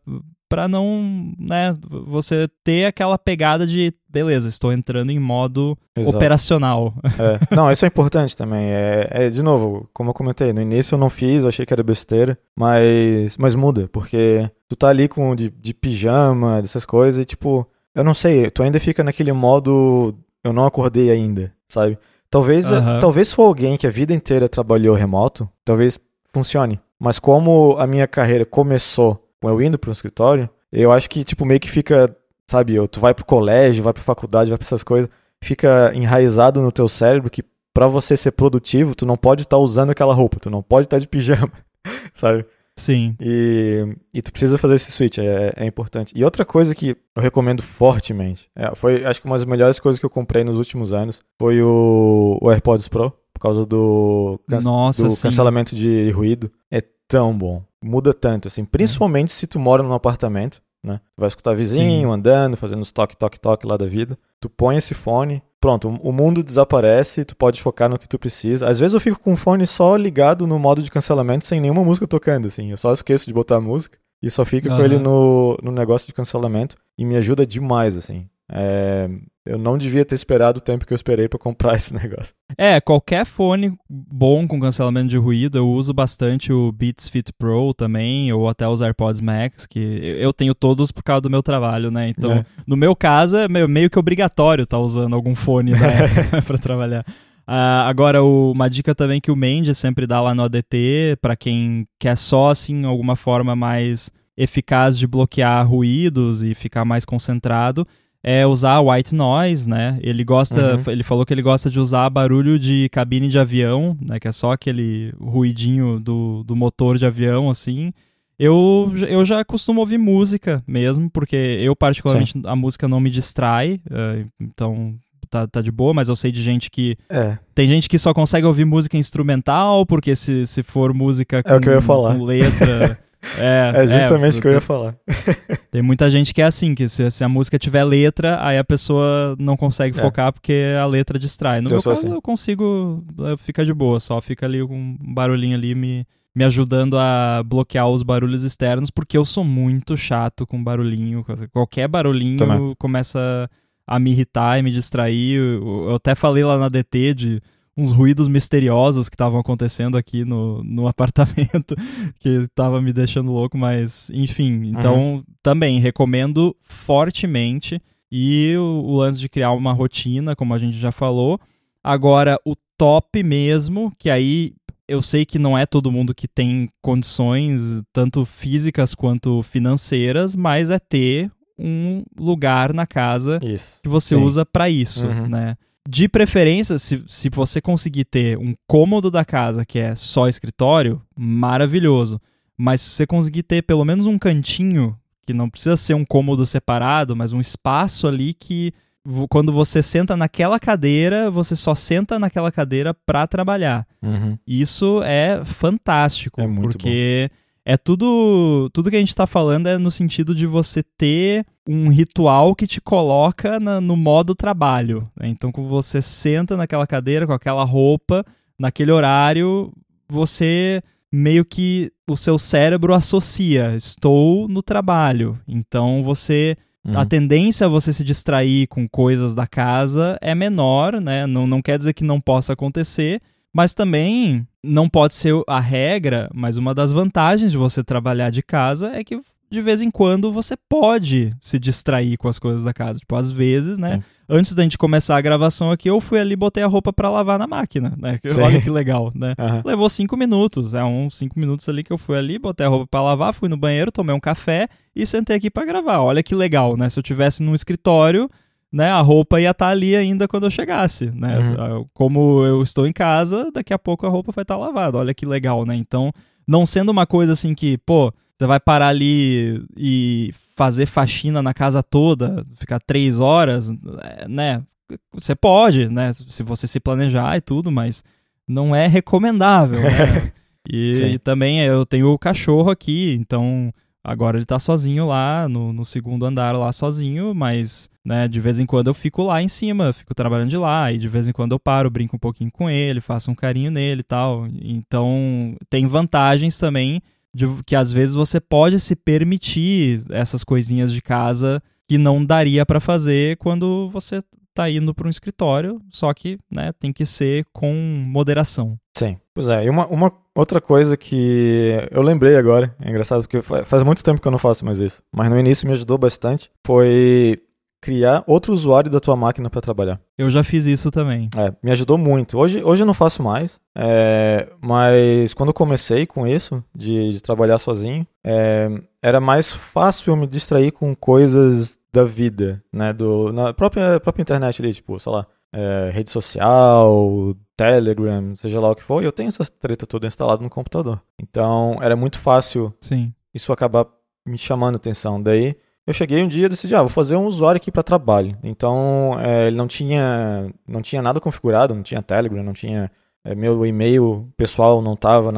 pra não, né, você ter aquela pegada de, beleza, estou entrando em modo Exato. operacional. É. Não, isso é importante também. É, é, de novo, como eu comentei, no início eu não fiz, eu achei que era besteira, mas, mas muda, porque tu tá ali com de, de pijama, dessas coisas, e tipo, eu não sei, tu ainda fica naquele modo eu não acordei ainda, sabe? Talvez, Aham. talvez for alguém que a vida inteira trabalhou remoto, talvez funcione. Mas como a minha carreira começou com eu indo para um escritório, eu acho que tipo meio que fica, sabe, tu vai pro colégio, vai pra faculdade, vai pra essas coisas, fica enraizado no teu cérebro que pra você ser produtivo, tu não pode estar usando aquela roupa, tu não pode estar de pijama, sabe? Sim. E, e tu precisa fazer esse switch, é, é importante. E outra coisa que eu recomendo fortemente, é, foi acho que uma das melhores coisas que eu comprei nos últimos anos, foi o, o AirPods Pro, por causa do, can- Nossa, do sim. cancelamento de ruído. É tão bom, muda tanto, assim, principalmente se tu mora num apartamento, né? Tu vai escutar vizinho andando, fazendo os toque, toque, toque lá da vida. Tu põe esse fone, pronto, o mundo desaparece, tu pode focar no que tu precisa. Às vezes eu fico com o fone só ligado no modo de cancelamento sem nenhuma música tocando, assim. Eu só esqueço de botar a música e só fico com Aham. ele no, no negócio de cancelamento e me ajuda demais, assim. É, eu não devia ter esperado o tempo que eu esperei pra comprar esse negócio. É, qualquer fone bom com cancelamento de ruído, eu uso bastante o Beats Fit Pro também, ou até os AirPods Max, que eu tenho todos por causa do meu trabalho, né? Então, É. no meu caso, é meio, que obrigatório estar usando algum fone né, pra trabalhar. Ah, agora, o- uma dica também que o Mendes sempre dá lá no ADT, pra quem quer só, assim, alguma forma mais eficaz de bloquear ruídos e ficar mais concentrado, é usar white noise, né? Ele gosta, Uhum. ele falou que ele gosta de usar barulho de cabine de avião, né? Que é só aquele ruidinho do, do motor de avião, assim. Eu, eu já costumo ouvir música mesmo, porque eu, particularmente, a música não me distrai, eh, então tá, tá de boa, mas eu sei de gente que. É, Tem gente que só consegue ouvir música instrumental, porque se, se for música com, É ia falar. com letra. É, é justamente o que eu ia falar. Tem muita gente que é assim, que se, se a música tiver letra, aí a pessoa não consegue É. focar porque a letra distrai. No Eu meu caso, assim. eu consigo, fica de boa, só fica ali com um barulhinho ali me, me ajudando a bloquear os barulhos externos, porque eu sou muito chato com barulhinho. Qualquer barulhinho Também. começa a me irritar e me distrair. Eu, eu até falei lá na DT de uns ruídos misteriosos que estavam acontecendo aqui no, no apartamento, que tava me deixando louco, mas enfim. Então, também recomendo fortemente. E o, o lance de criar uma rotina, como a gente já falou. Agora, o top mesmo, que aí eu sei que não é todo mundo que tem condições, tanto físicas quanto financeiras, mas é ter um lugar na casa Isso. que você Sim. usa pra isso, Uhum. né? De preferência, se, se você conseguir ter um cômodo da casa que é só escritório, maravilhoso. Mas se você conseguir ter pelo menos um cantinho, que não precisa ser um cômodo separado, mas um espaço ali que quando você senta naquela cadeira, você só senta naquela cadeira pra trabalhar. Uhum. Isso é fantástico, É muito porque é tudo, tudo que a gente tá falando é no sentido de você ter um ritual que te coloca na- no modo trabalho. né? Então, quando você senta naquela cadeira com aquela roupa, naquele horário, você meio que o seu cérebro associa, estou no trabalho. Então, você Uhum. a tendência a você se distrair com coisas da casa é menor, né? Não, não quer dizer que não possa acontecer, mas também não pode ser a regra, mas uma das vantagens de você trabalhar de casa é que de vez em quando você pode se distrair com as coisas da casa. Tipo, às vezes, né? Sim. Antes da gente começar a gravação aqui, eu fui ali e botei a roupa para lavar na máquina, né? Olha que legal, né? Uhum. Levou cinco minutos, é uns cinco minutos ali que eu fui ali, botei a roupa para lavar, fui no banheiro, tomei um café e sentei aqui para gravar. Olha que legal, né? Se eu tivesse num escritório, né, a roupa ia estar tá ali ainda quando eu chegasse, né? Uhum. Como eu estou em casa, daqui a pouco a roupa vai estar tá lavada. Olha que legal, né? Então, não sendo uma coisa assim que, pô, você vai parar ali e fazer faxina na casa toda, ficar três horas, é, né? Você pode, né? Se você se planejar e tudo, mas não é recomendável, né? E, e, também eu tenho o cachorro aqui, então agora ele tá sozinho lá no, no, segundo andar lá sozinho, mas né, de vez em quando eu fico lá em cima, fico trabalhando de lá, e de vez em quando eu paro, brinco um pouquinho com ele, faço um carinho nele e tal. Então tem vantagens também de que às vezes você pode se permitir essas coisinhas de casa que não daria para fazer quando você tá indo para um escritório, só que, né, tem que ser com moderação. Sim. Pois é, e uma, uma outra coisa que eu lembrei agora, é engraçado porque faz muito tempo que eu não faço mais isso, mas no início me ajudou bastante, foi criar outro usuário da tua máquina para trabalhar. Eu já fiz isso também. É, me ajudou muito. Hoje, hoje eu não faço mais, é, mas quando eu comecei com isso, de, de trabalhar sozinho, é, era mais fácil me distrair com coisas da vida, né? Do, na própria, própria internet ali, tipo, sei lá, é, rede social, Telegram, seja lá o que for, eu tenho essa treta toda instalada no computador. Então era muito fácil Sim. isso acabar me chamando a atenção. Daí eu cheguei um dia e decidi, ah, vou fazer um usuário aqui para trabalho. Então, é, ele não tinha, não tinha nada configurado, não tinha Telegram, não tinha é, meu e-mail pessoal não estava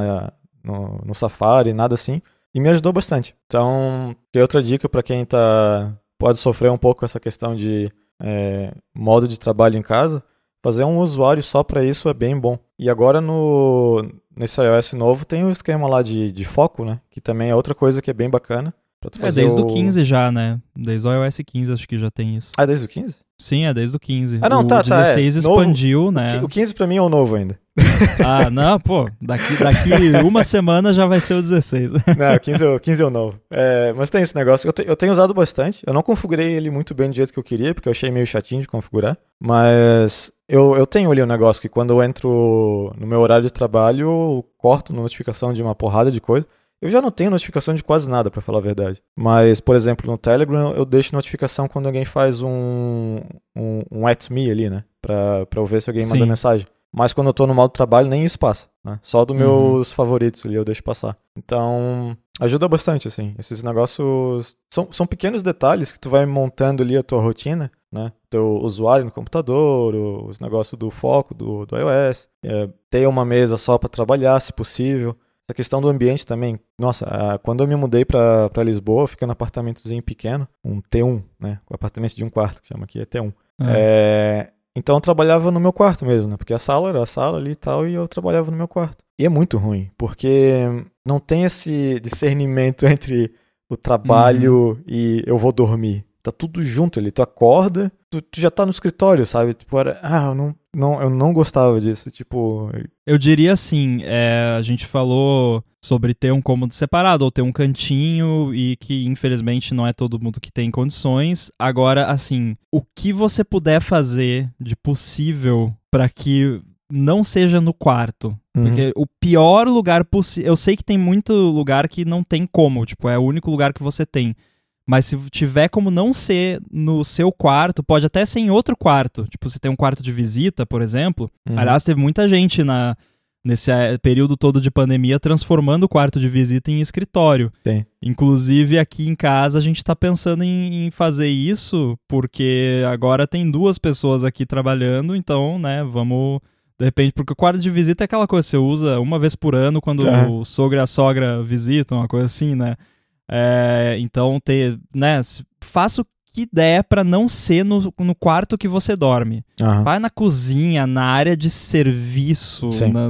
no, no Safari, nada assim. E me ajudou bastante. Então, tem outra dica para quem tá, pode sofrer um pouco essa questão de é, modo de trabalho em casa. Fazer um usuário só para isso é bem bom. E agora no nesse iOS novo tem o esquema lá de, de foco, né? Que também é outra coisa que é bem bacana é, desde o 15 já, né? Desde o iOS 15 acho que já tem isso. Ah, é desde o 15? Sim, é desde o 15. Ah, não, o tá, 16 tá. É. expandiu, novo, né? O 15 pra mim é o novo ainda. Ah, não, pô, daqui, daqui uma semana já vai ser o 16. Não, o 15, o 15 é o novo. É, mas tem esse negócio, eu, te, eu tenho usado bastante. Eu não configurei ele muito bem do jeito que eu queria, porque eu achei meio chatinho de configurar. Mas eu, eu tenho ali um negócio que quando eu entro no meu horário de trabalho, eu corto notificação de uma porrada de coisa. Eu já não tenho notificação de quase nada, para falar a verdade. Mas, por exemplo, no Telegram eu deixo notificação quando alguém faz um, um, um at me ali, né? Pra, pra eu ver se alguém Sim. manda mensagem. Mas quando eu tô no modo trabalho, nem isso passa. Né? Só dos meus uhum. favoritos ali eu deixo passar. Então, ajuda bastante, assim. Esses negócios são, são pequenos detalhes que tu vai montando ali a tua rotina, né? Teu usuário no computador, os negócios do foco do, do iOS. É, ter uma mesa só para trabalhar, se possível. Essa questão do ambiente também. Nossa, quando eu me mudei para Lisboa, fiquei num apartamentozinho pequeno, um T1, né? O apartamento de um quarto, que chama aqui, é T1. É. É, então eu trabalhava no meu quarto mesmo, né? Porque a sala era a sala ali e tal, e eu trabalhava no meu quarto. E é muito ruim, porque não tem esse discernimento entre o trabalho uhum. e eu vou dormir. Tá tudo junto ali. Tu acorda, tu, tu já tá no escritório, sabe? Tipo, era, ah, eu não, não, eu não gostava disso. Tipo. Eu diria assim: é, a gente falou sobre ter um cômodo separado ou ter um cantinho e que infelizmente não é todo mundo que tem condições. Agora, assim, o que você puder fazer de possível para que não seja no quarto. Uhum. Porque o pior lugar possível. Eu sei que tem muito lugar que não tem como, tipo, é o único lugar que você tem. Mas se tiver como não ser no seu quarto, pode até ser em outro quarto. Tipo, se tem um quarto de visita, por exemplo. Uhum. Aliás, teve muita gente na, nesse eh, período todo de pandemia transformando o quarto de visita em escritório. Sim. Inclusive, aqui em casa a gente está pensando em, em, fazer isso, porque agora tem duas pessoas aqui trabalhando, então, né, vamos. De repente, porque o quarto de visita é aquela coisa, você usa uma vez por ano quando uhum. o sogro e a sogra visitam, uma coisa assim, né? É, então, ter, né, faça o que der para não ser no, no quarto que você dorme. Uhum. Vai na cozinha, na área de serviço, na,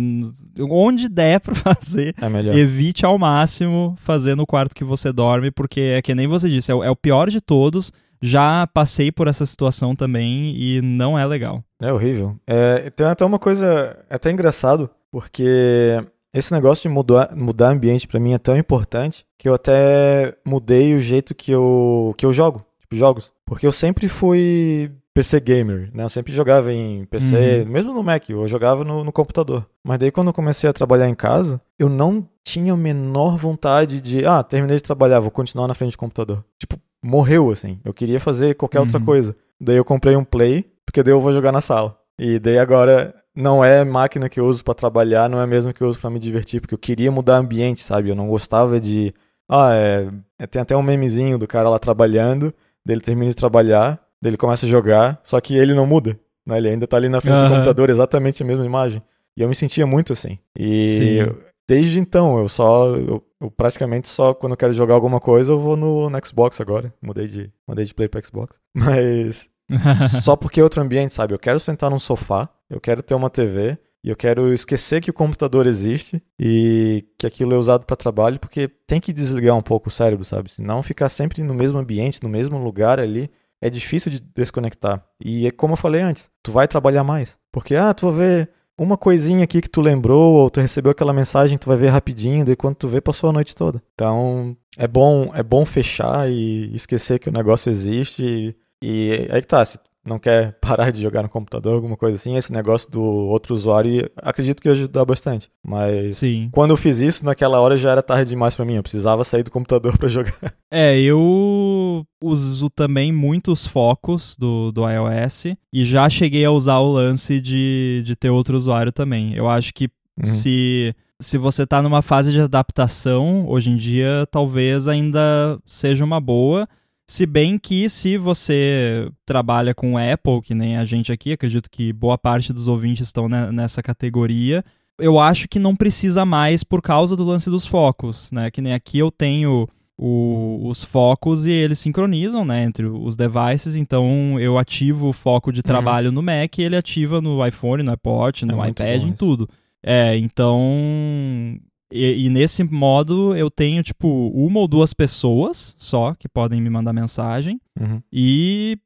onde der para fazer. É evite ao máximo fazer no quarto que você dorme, porque é que nem você disse, é o, é o pior de todos. Já passei por essa situação também e não é legal. É horrível. É, tem até uma coisa até engraçado, porque esse negócio de mudar, mudar ambiente para mim é tão importante que eu até mudei o jeito que eu, que eu jogo, tipo, jogos. Porque eu sempre fui PC gamer, né? Eu sempre jogava em PC, uhum. mesmo no Mac, eu jogava no, no, computador. Mas daí quando eu comecei a trabalhar em casa, eu não tinha a menor vontade de, ah, terminei de trabalhar, vou continuar na frente do computador. Tipo, morreu assim. Eu queria fazer qualquer uhum. outra coisa. Daí eu comprei um Play, porque daí eu vou jogar na sala. E daí agora não é máquina que eu uso para trabalhar, não é mesmo que eu uso para me divertir, porque eu queria mudar ambiente, sabe? Eu não gostava de. Ah, é... é. Tem até um memezinho do cara lá trabalhando, dele termina de trabalhar, dele começa a jogar, só que ele não muda, né? Ele ainda tá ali na frente uhum. do computador, exatamente a mesma imagem. E eu me sentia muito assim. E eu, desde então, eu só. Eu, eu, praticamente só, quando eu quero jogar alguma coisa, eu vou no, no Xbox agora. Mudei de, mudei de Play pra Xbox. Mas. só porque é outro ambiente, sabe? Eu quero sentar num sofá, eu quero ter uma TV e eu quero esquecer que o computador existe e que aquilo é usado para trabalho, porque tem que desligar um pouco o cérebro, sabe? Senão ficar sempre no mesmo ambiente, no mesmo lugar ali, é difícil de desconectar. E é como eu falei antes, tu vai trabalhar mais. Porque, ah, tu vai ver uma coisinha aqui que tu lembrou, ou tu recebeu aquela mensagem, tu vai ver rapidinho, daí quando tu vê, passou a noite toda. Então, é bom, é bom fechar e esquecer que o negócio existe. E, e aí que tá, se não quer parar de jogar no computador, alguma coisa assim, esse negócio do outro usuário, acredito que ajudar bastante. Mas Sim. quando eu fiz isso, naquela hora já era tarde demais para mim, eu precisava sair do computador para jogar. É, eu uso também muitos focos do, do iOS e já cheguei a usar o lance de, de ter outro usuário também. Eu acho que uhum. se se você está numa fase de adaptação, hoje em dia talvez ainda seja uma boa. Se bem que se você trabalha com Apple, que nem a gente aqui, acredito que boa parte dos ouvintes estão nessa categoria, eu acho que não precisa mais por causa do lance dos focos, né? Que nem aqui eu tenho o, os focos e eles sincronizam, né, entre os devices, então eu ativo o foco de uhum. trabalho uhum. no Mac e ele ativa no iPhone, no iPod, no é iPad, em tudo. É, então e, e, nesse modo eu tenho, tipo, uma ou duas pessoas só que podem me mandar mensagem. Uhum. E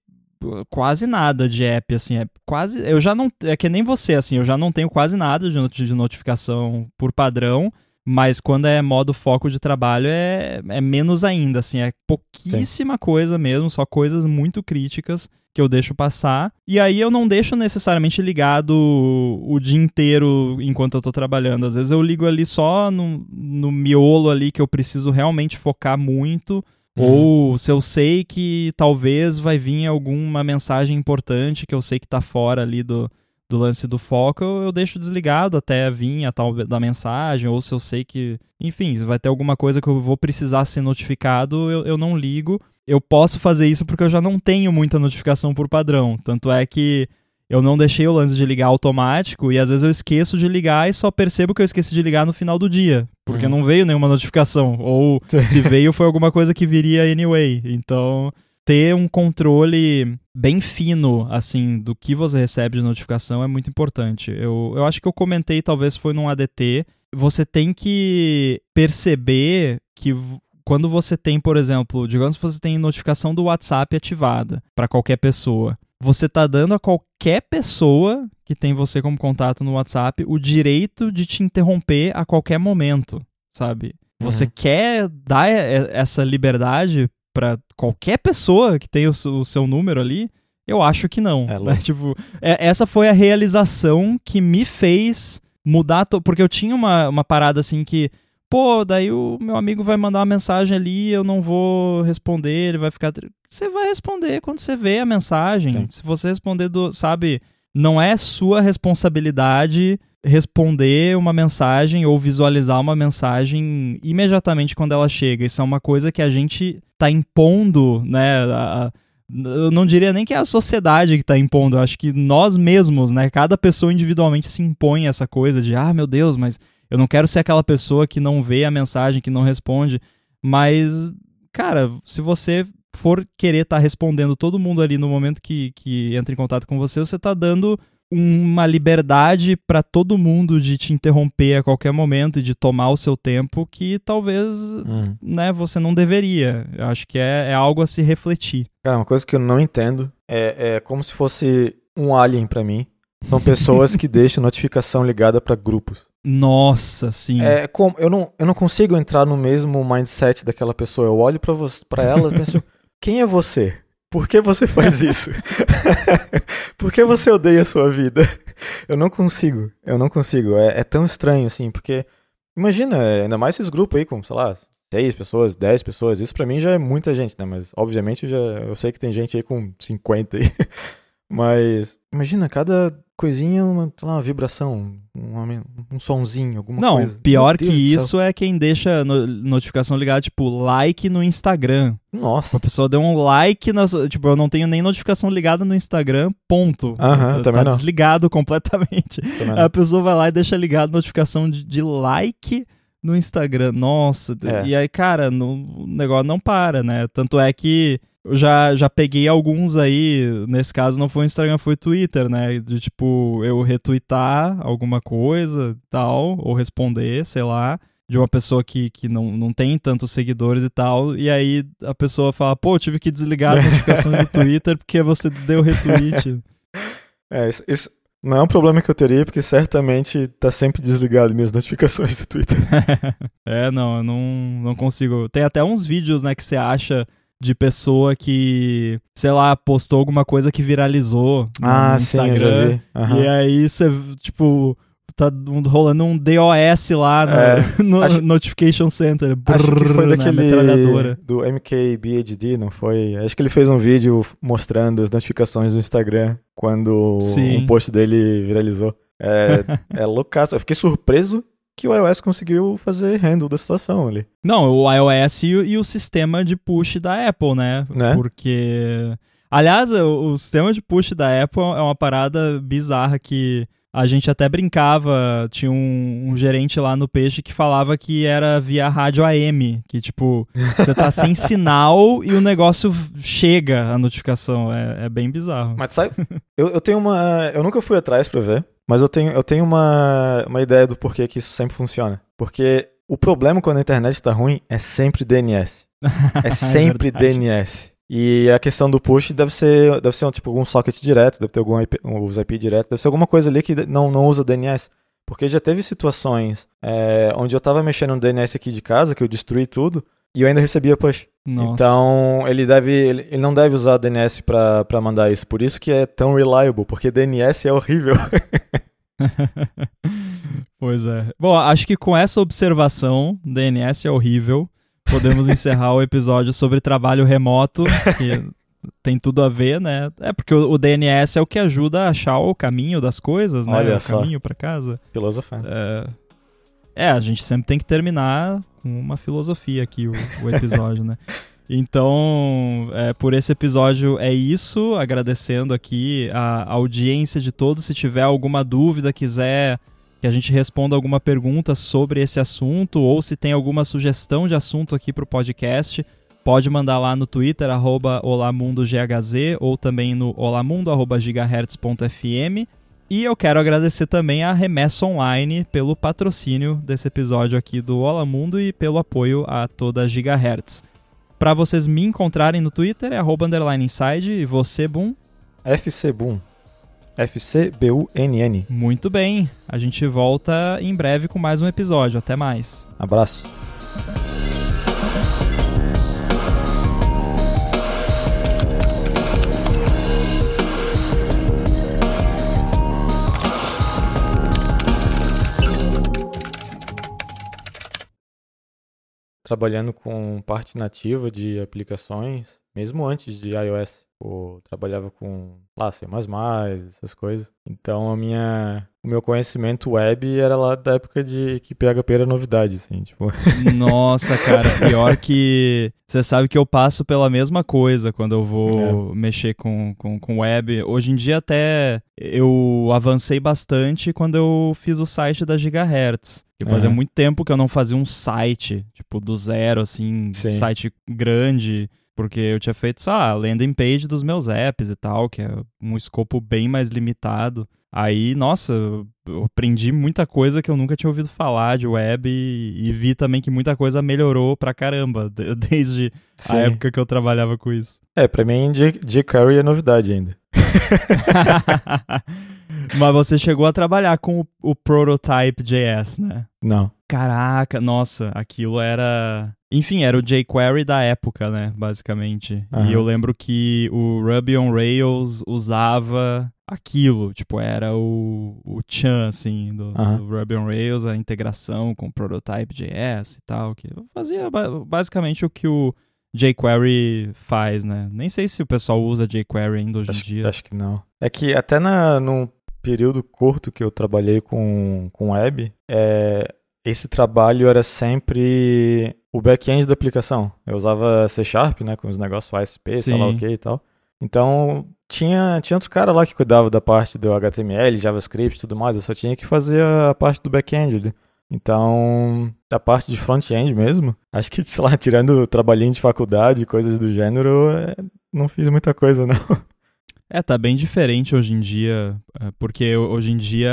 quase nada de app, assim. É quase. Eu já não. É que nem você, assim, eu já não tenho quase nada de, notificação por padrão. Mas quando é modo foco de trabalho é, é menos ainda, assim, é pouquíssima Sim. coisa mesmo, só coisas muito críticas que eu deixo passar. E aí eu não deixo necessariamente ligado o dia inteiro enquanto eu tô trabalhando. Às vezes eu ligo ali só no, no miolo ali que eu preciso realmente focar muito. Uhum. Ou se eu sei que talvez vai vir alguma mensagem importante que eu sei que tá fora ali do, do lance do foco, eu, eu, deixo desligado até vir a tal da mensagem, ou se eu sei que, enfim, vai ter alguma coisa que eu vou precisar ser notificado, eu, eu não ligo eu posso fazer isso porque eu já não tenho muita notificação por padrão. Tanto é que eu não deixei o lance de ligar automático e às vezes eu esqueço de ligar e só percebo que eu esqueci de ligar no final do dia, porque uhum. não veio nenhuma notificação. Ou se veio foi alguma coisa que viria anyway. Então, ter um controle bem fino, assim, do que você recebe de notificação é muito importante. Eu, eu acho que eu comentei, talvez foi num ADT. Você tem que perceber que quando você tem, por exemplo, digamos que você tem notificação do WhatsApp ativada para qualquer pessoa, você está dando a qualquer pessoa que tem você como contato no WhatsApp o direito de te interromper a qualquer momento, sabe? Você uhum. quer dar essa liberdade para qualquer pessoa que tem o seu número ali? Eu acho que não. É, né? tipo, é, essa foi a realização que me fez mudar. Porque eu tinha uma, uma parada assim que pô, daí o meu amigo vai mandar uma mensagem ali, eu não vou responder, ele vai ficar. Você vai responder quando você vê a mensagem. Se você responder do, sabe, não é sua responsabilidade responder uma mensagem ou visualizar uma mensagem imediatamente quando ela chega. Isso é uma coisa que a gente tá impondo, né? A, eu não diria nem que é a sociedade que está impondo, eu acho que nós mesmos, né? Cada pessoa individualmente se impõe essa coisa de, ah, meu Deus, mas eu não quero ser aquela pessoa que não vê a mensagem, que não responde. Mas, cara, se você for querer estar tá respondendo todo mundo ali no momento que, que entra em contato com você, você está dando uma liberdade para todo mundo de te interromper a qualquer momento e de tomar o seu tempo que talvez hum. né, você não deveria. Eu acho que é, é algo a se refletir. Cara, uma coisa que eu não entendo é, é como se fosse um alien para mim são pessoas que deixam notificação ligada para grupos. Nossa, sim. É como eu não, eu não consigo entrar no mesmo mindset daquela pessoa. Eu olho para você, ela e penso, quem é você? Por que você faz isso? Por que você odeia a sua vida? Eu não consigo, eu não consigo. É, é tão estranho assim, porque imagina, ainda mais esses grupos aí com, sei lá, seis pessoas, dez pessoas. Isso para mim já é muita gente, né? Mas obviamente eu já eu sei que tem gente aí com 50 aí. Mas imagina, cada coisinha, uma, uma vibração, um, um sonzinho, alguma Não, coisa. Não, pior que isso é quem deixa no, notificação ligada, tipo, like no Instagram. Nossa. A pessoa deu um like nas. Tipo, eu não tenho nem notificação ligada no Instagram, ponto. Aham, tá, também tá não. desligado completamente. Também A pessoa vai lá e deixa ligado notificação de, de like no Instagram. Nossa. É. E aí, cara, no, o negócio não para, né? Tanto é que eu já, já peguei alguns aí, nesse caso não foi o Instagram, foi o Twitter, né? De tipo, eu retweetar alguma coisa e tal, ou responder, sei lá, de uma pessoa que, que não, não tem tantos seguidores e tal, e aí a pessoa fala, pô, eu tive que desligar as notificações do Twitter porque você deu retweet. É, isso, isso não é um problema que eu teria, porque certamente tá sempre desligado minhas notificações do Twitter. é, não, eu não, não consigo. Tem até uns vídeos, né, que você acha de pessoa que, sei lá, postou alguma coisa que viralizou ah, no sim, Instagram. vi. Aham. E aí você, tipo, tá rolando um DOS lá no, É, no acho- Notification Center. Acho que foi brrr, daquele do MKBHD, não foi? Acho que ele fez um vídeo mostrando as notificações do Instagram quando Sim. um post dele viralizou. É, é loucaço. Eu fiquei surpreso que o iOS conseguiu fazer handle da situação ali. Não, o iOS e, o- e o sistema de push da Apple, né? Né? Porque. Aliás, o, o sistema de push da Apple é uma parada bizarra que a gente até brincava. Tinha um, um gerente lá no Peixe que falava que era via rádio AM. Que, tipo, você tá sem sinal e o negócio chega a notificação. É, é bem bizarro. Mas sabe, eu, eu tenho uma. Eu nunca fui atrás pra ver, mas eu tenho, eu tenho uma, uma ideia do porquê que isso sempre funciona. Porque o problema quando a internet tá ruim é sempre DNS. É sempre verdade. DNS. E a questão do push deve ser, deve ser um, tipo algum socket direto, deve ter algum IP, um usa IP direto, deve ser alguma coisa ali que não, não usa DNS. Porque já teve situações é, onde eu tava mexendo no DNS aqui de casa, que eu destruí tudo, e eu ainda recebia push. Nossa. Então, ele deve ele, ele não deve usar DNS pra pra mandar isso. Por isso que é tão reliable, porque DNS é horrível. pois é. Bom, acho que com essa observação, DNS é horrível. Podemos encerrar o episódio sobre trabalho remoto, que tem tudo a ver, né? É porque o, o DNS é o que ajuda a achar o caminho das coisas, né? Olha o só. caminho pra casa. Filosofando. É... é, a gente sempre tem que terminar com uma filosofia aqui o, o episódio, né? Então, é, por esse episódio é isso. Agradecendo aqui a audiência de todos. Se tiver alguma dúvida, quiser que a gente responda alguma pergunta sobre esse assunto, ou se tem alguma sugestão de assunto aqui para o podcast, pode mandar lá no Twitter, olamundogHZ, ou também no olamundo.gigahertz.fm. E eu quero agradecer também a Remessa Online pelo patrocínio desse episódio aqui do Olá Mundo e pelo apoio a toda a Gigahertz. Para vocês me encontrarem no Twitter é arroba underline inside e você, Boom. FC Boom. FCBUNN. Muito bem, a gente volta em breve com mais um episódio. Até mais. Abraço. Trabalhando com parte nativa de aplicações, mesmo antes de iOS. Pô, trabalhava com lá, C++, essas coisas. Então a minha, o meu conhecimento web era lá da época de que PHP era novidade, assim, tipo. Nossa, cara, pior que. Você sabe que eu passo pela mesma coisa quando eu vou mexer com, com, com web. Hoje em dia, até eu avancei bastante quando eu fiz o site da Gigahertz. Que fazia Uhum. muito tempo que eu não fazia um site, tipo, do zero, assim, Sim. site grande. Porque eu tinha feito, sei lá, landing page dos meus apps e tal, que é um escopo bem mais limitado. Aí, nossa, eu aprendi muita coisa que eu nunca tinha ouvido falar de web e, e vi também que muita coisa melhorou pra caramba de- desde Sim. a época que eu trabalhava com isso. É, pra mim J- jQuery é novidade ainda. Mas você chegou a trabalhar com o, o Prototype JS, né? Não. Caraca, nossa, aquilo era. Enfim, era o jQuery da época, né? Basicamente. Aham. E eu lembro que o Ruby on Rails usava aquilo. Tipo, era o, o Chan, assim, do, Aham. do Ruby on Rails, a integração com o Prototype JS e tal. Que fazia ba- basicamente o que o jQuery faz, né? Nem sei se o pessoal usa jQuery ainda hoje em Acho, dia. acho que não. É que até na, num período curto que eu trabalhei com, com web, é, esse trabalho era sempre o back-end da aplicação. Eu usava C Sharp, né, com os negócios ASP, sei lá o que e tal. Então, tinha, tinha outros caras lá que cuidavam da parte do HTML, JavaScript e tudo mais. Eu só tinha que fazer a parte do back-end ali. Então, a parte de front-end mesmo, acho que, sei lá, tirando trabalhinho de faculdade, coisas do gênero, é, não fiz muita coisa, não. É, tá bem diferente hoje em dia, é, porque hoje em dia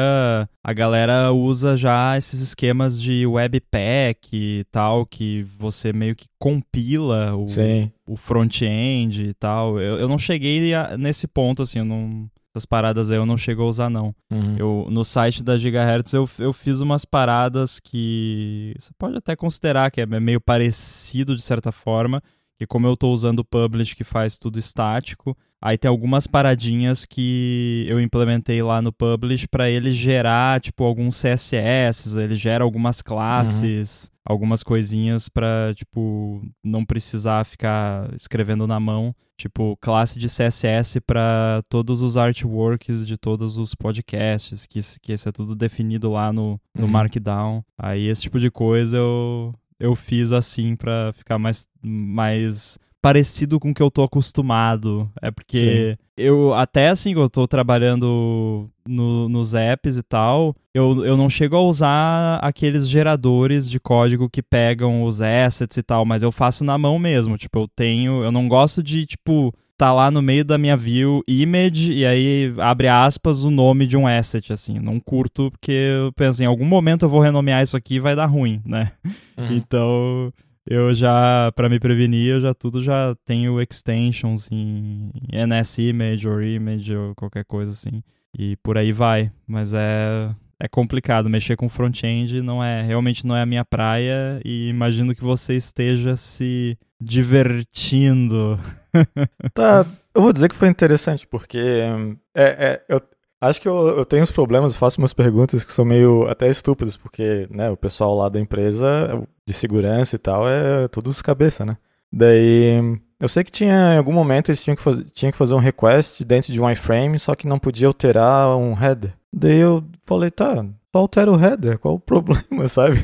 a galera usa já esses esquemas de webpack e tal, que você meio que compila o, Sim. o front-end e tal. Eu, eu não cheguei a- nesse ponto, assim, eu não, essas paradas aí eu não chego a usar, não. Uhum. Eu, no site da Gigahertz eu, eu fiz umas paradas que você pode até considerar que é meio parecido de certa forma, que como eu tô usando o Publish que faz tudo estático, aí tem algumas paradinhas que eu implementei lá no Publish para ele gerar tipo alguns CSS, ele gera algumas classes, algumas coisinhas para tipo não precisar ficar escrevendo na mão tipo classe de CSS para todos os artworks de todos os podcasts, que, que isso é tudo definido lá no, no Uhum. Markdown. Aí esse tipo de coisa eu, eu fiz assim para ficar mais, mais parecido com o que eu tô acostumado. É porque eu até assim eu tô trabalhando no- nos apps e tal, eu, eu não chego a usar aqueles geradores de código que pegam os assets e tal, mas eu faço na mão mesmo. Tipo, eu tenho. Eu não gosto de, tipo, tá lá no meio da minha view image e aí abre aspas o nome de um asset, assim. Não curto porque eu penso, em algum momento eu vou renomear isso aqui e vai dar ruim, né? Uhum. Então, eu já, pra me prevenir, eu já tudo já tenho extensions em NSImage ou image ou qualquer coisa assim. E por aí vai. Mas é, é complicado. Mexer com front-end não é, realmente não é a minha praia. E imagino que você esteja se divertindo. Tá, eu vou dizer que foi interessante, porque hum, é, é, eu acho que eu, eu tenho uns problemas, eu faço umas perguntas que são meio até estúpidas, porque né, o pessoal lá da empresa de segurança e tal é todos cabeça, né? Daí eu sei que tinha em algum momento eles tinham que, faz, tinha que fazer um request dentro de um iframe, só que não podia alterar um header. Daí eu falei, tá, só altera o header, qual o problema, sabe?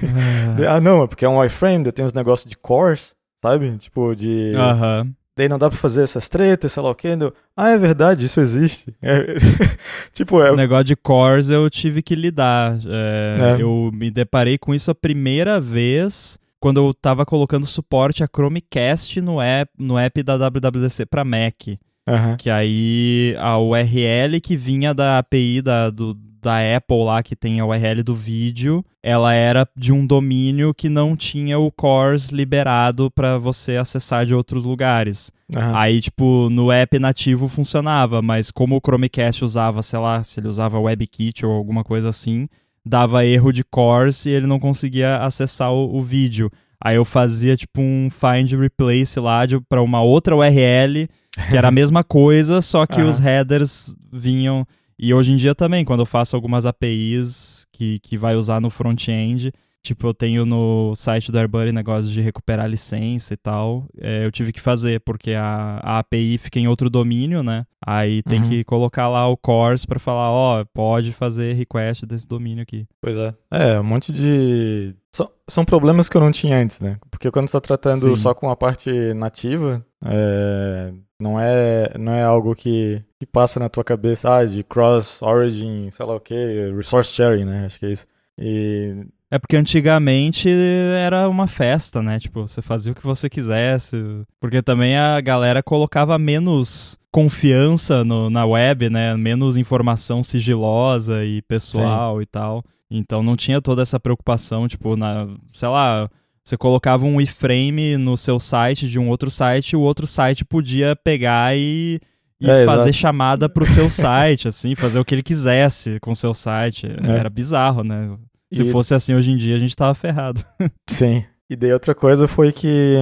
Daí, ah, não, é porque é um iframe, tem uns negócios de cores, sabe? Tipo, de. Aham. Daí não dá pra fazer essas tretas, sei lá o quê. Eu, ah, é verdade, isso existe. É, tipo, é. O negócio de cores eu tive que lidar. É, É. Eu me deparei com isso a primeira vez quando eu tava colocando suporte a Chromecast no app, no app da WWDC para Mac. Aham. Que aí a URL que vinha da API da, do, da Apple lá, que tem a URL do vídeo, ela era de um domínio que não tinha o CORS liberado para você acessar de outros lugares. aham. Aí, tipo, no app nativo funcionava, mas como o Chromecast usava, sei lá, se ele usava WebKit ou alguma coisa assim, dava erro de cores e ele não conseguia acessar o, o vídeo. Aí eu fazia, tipo, um find replace lá pra uma outra URL, que era a mesma coisa, só que os headers vinham. E hoje em dia também, quando eu faço algumas APIs que, que vai usar no front-end, Tipo, eu tenho no site do AirBuddy negócio de recuperar licença e tal. É, eu tive que fazer, porque a, a API fica em outro domínio, né? Aí tem Uhum. que colocar lá o CORS pra falar, ó, pode fazer request desse domínio aqui. Pois é. É, um monte de. São, são problemas que eu não tinha antes, né? Porque quando você tá tratando Sim. só com a parte nativa, é, não, é, não é algo que, que passa na tua cabeça, ah, de cross-origin, sei lá o que, resource sharing, né? Acho que é isso. E. É porque antigamente era uma festa, né? Tipo, você fazia o que você quisesse. Porque também a galera colocava menos confiança no- na web, né? Menos informação sigilosa e pessoal e tal. Então não tinha toda essa preocupação, tipo, na, sei lá, você colocava um iframe no seu site de um outro site, o outro site podia pegar e, e É, fazer exato. chamada pro seu site, assim, fazer o que ele quisesse com o seu site. É. Era bizarro, né? Se E- fosse assim hoje em dia, a gente tava ferrado. Sim. E daí outra coisa foi que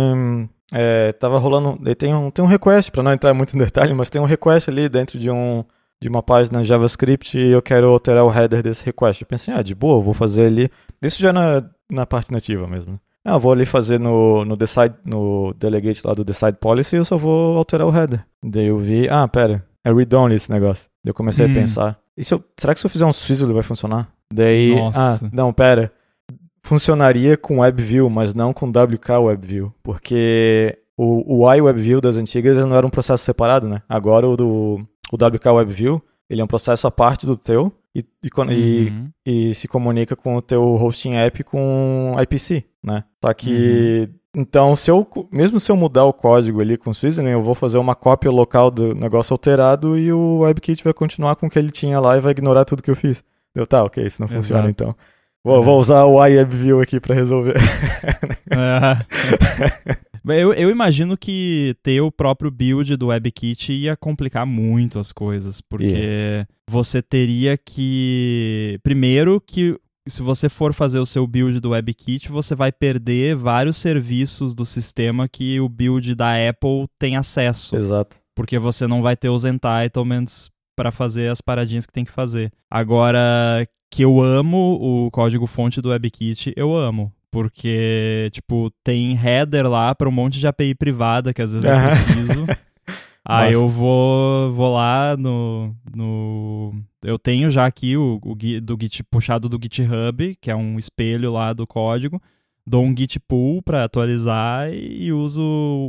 é, tava rolando. Tem um, tem um request, pra não entrar muito em detalhe, mas tem um request ali dentro de um de uma página JavaScript e eu quero alterar o header desse request. Eu pensei, ah, de boa, vou fazer ali. Isso já na, na parte nativa mesmo. Ah, vou ali fazer no, no decide, no delegate lá do decide policy e eu só vou alterar o header. Daí eu vi, ah, pera, é read-only esse negócio. Daí eu comecei Hum. a pensar, e se eu- será que se eu fizer um swizzle ele vai funcionar? Daí, Nossa. ah, não, pera. Funcionaria com WebView, mas não com WK WebView, porque o, o UI WebView das antigas não era um processo separado, né? Agora o do o WK WebView, ele é um processo à parte do teu e, e, con- e- Uhum. e se comunica com o teu hosting app com IPC, né? Só que então, se eu mesmo se eu mudar o código ali com o Swizzling, eu vou fazer uma cópia local do negócio alterado e o WebKit vai continuar com o que ele tinha lá e vai ignorar tudo que eu fiz. Deu, tá, ok, isso não funciona Exato. então. Vou, vou usar o iWebView aqui pra resolver. É. Eu, eu imagino que ter o próprio build do WebKit ia complicar muito as coisas, porque você teria que. Primeiro, que se você for fazer o seu build do WebKit, você vai perder vários serviços do sistema que o build da Apple tem acesso Exato. porque você não vai ter os entitlements para fazer as paradinhas que tem que fazer. Agora, que eu amo o código fonte do WebKit, eu amo. Porque, tipo, tem header lá para um monte de API privada que às vezes eu preciso. Aí eu vou, vou lá no, no. Eu tenho já aqui o, o do Git puxado do GitHub, que é um espelho lá do código. Dou um git pull para atualizar e uso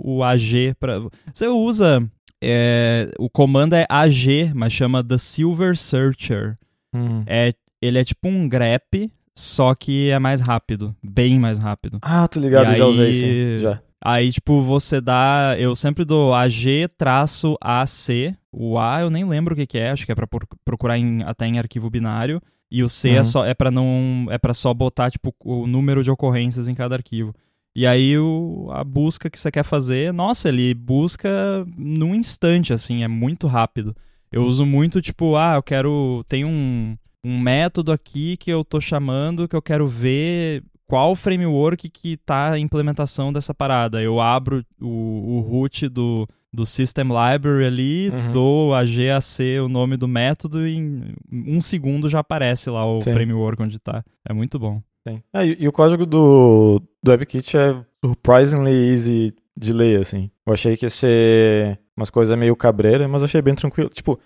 o AG para. Você usa. é, o comando é AG, mas chama The Silver Searcher. Hum. É, ele é tipo um grep, só que é mais rápido. Bem mais rápido. Ah, tô ligado, E já usei aí- sim. Já. Aí, tipo, você dá. Eu sempre dou AG-AC. O A eu nem lembro o que, que é, acho que é pra procurar em- até em arquivo binário. E o C é Uhum. só é para não. É para só botar, tipo, o número de ocorrências em cada arquivo. E aí o, a busca que você quer fazer, nossa, ele busca num instante, assim, é muito rápido. Eu uso muito, tipo, ah, eu quero. Tem um, um método aqui que eu tô chamando que eu quero ver qual framework que tá a implementação dessa parada. Eu abro o, o root do, do System Library ali, Uhum. dou a GAC o nome do método e em um segundo já aparece lá o Sim. framework onde tá. É muito bom. É, e, e o código do, do WebKit é surprisingly easy de ler, assim. Eu achei que ia ser umas coisas meio cabreira, mas achei bem tranquilo. Tipo,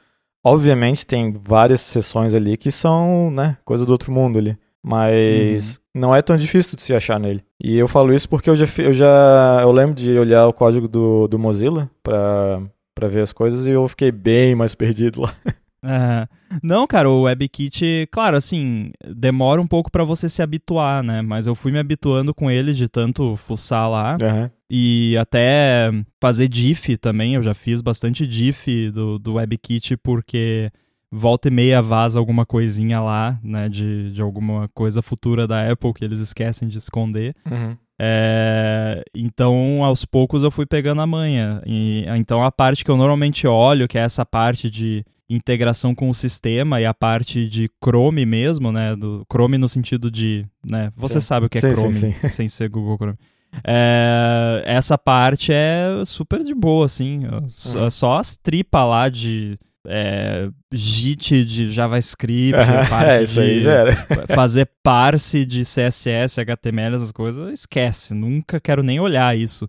obviamente tem várias seções ali que são, né, coisa do outro mundo ali. Mas não é tão difícil de se achar nele. E eu falo isso porque eu já, eu já eu lembro de olhar o código do, do Mozilla pra, pra ver as coisas e eu fiquei bem mais perdido lá. É. Não, cara, o WebKit, claro, assim, demora um pouco pra você se habituar, né? Mas eu fui me habituando com ele de tanto fuçar lá. Aham. E até fazer diff também, eu já fiz bastante diff do, do WebKit porque volta e meia vaza alguma coisinha lá, né, de, de alguma coisa futura da Apple que eles esquecem de esconder. Uhum. É, então, aos poucos eu fui pegando a manha. E, então, a parte que eu normalmente olho, que é essa parte de integração com o sistema e a parte de Chrome mesmo, né, do Chrome no sentido de, né, você Sim. sabe o que é Sim, Chrome sim. sem ser Google Chrome. É, essa parte é super de boa, assim. Só, Uhum. só as tripas lá de é, JIT de JavaScript, É, isso aí de já era. fazer parse de CSS, HTML, essas coisas, esquece. Nunca quero nem olhar isso.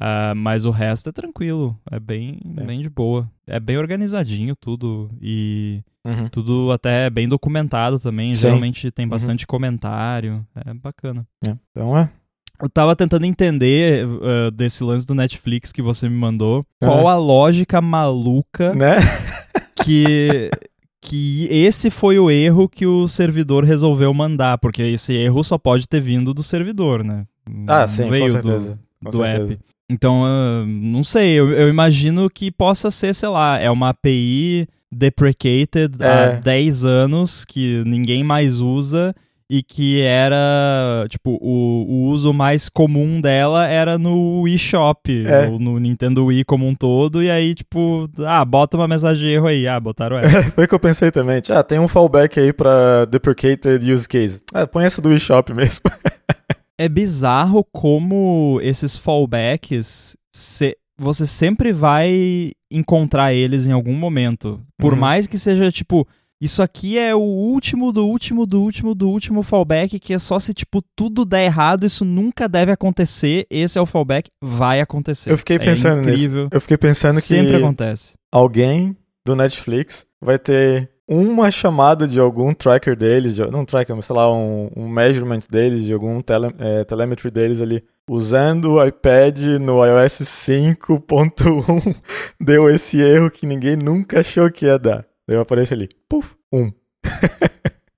Ah, mas o resto é tranquilo. É bem, É. bem de boa. É bem organizadinho tudo. E Uhum. tudo até bem documentado também. Sim. Geralmente tem Uhum. bastante comentário. É bacana. É. Então é. Eu tava tentando entender ah, desse lance do Netflix que você me mandou. Qual a lógica maluca Né? que, que esse foi o erro que o servidor resolveu mandar, porque esse erro só pode ter vindo do servidor, né? Ah, Não sim, veio com do- certeza. Com do certeza. app. Então, ah, não sei, eu, eu imagino que possa ser, sei lá, é uma API deprecated há É. 10 anos que ninguém mais usa e que era, tipo, o, o uso mais comum dela era no Wii Shop, É. ou no Nintendo Wii como um todo, e aí, tipo, ah, bota uma mensagem de erro aí, ah, botaram essa. Foi o que eu pensei também. Ah, tem um fallback aí pra deprecated use case. Ah, põe essa do eShop mesmo. é bizarro como esses fallbacks, se- você sempre vai encontrar eles em algum momento. Por Uhum. mais que seja, tipo, isso aqui é o último do último do último do último fallback, que é só se, tipo, tudo der errado, isso nunca deve acontecer, esse é o fallback, vai acontecer. Eu fiquei É pensando nisso. incrível. Eu fiquei pensando que Sempre acontece. alguém do Netflix vai ter uma chamada de algum tracker deles, de, não tracker, mas sei lá, um, um measurement deles, de algum tele, é, telemetry deles ali, usando o iPad no iOS 5.1, deu esse erro que ninguém nunca achou que ia dar. Daí aparece ali, puf, um.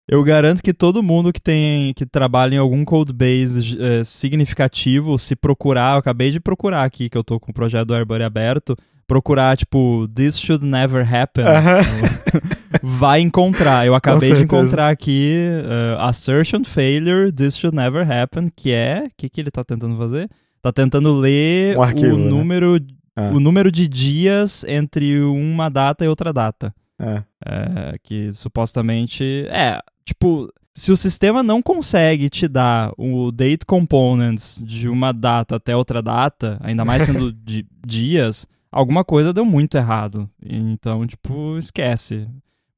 Eu garanto que todo mundo que tem que trabalha em algum codebase eh, significativo, se procurar, eu acabei de procurar aqui que eu tô com o projeto do AirBuddy aberto, procurar tipo this should never happen, Aham. vai encontrar. Eu acabei de encontrar aqui eh, assertion failure this should never happen, que é, o que que ele tá tentando fazer? Tá tentando ler Um arquivo, o né? número Ah. o número de dias entre uma data e outra data. É. É, que supostamente. É, tipo, se o sistema não consegue te dar o date components de uma data até outra data, ainda mais sendo de dias, alguma coisa deu muito errado. Então, tipo, esquece.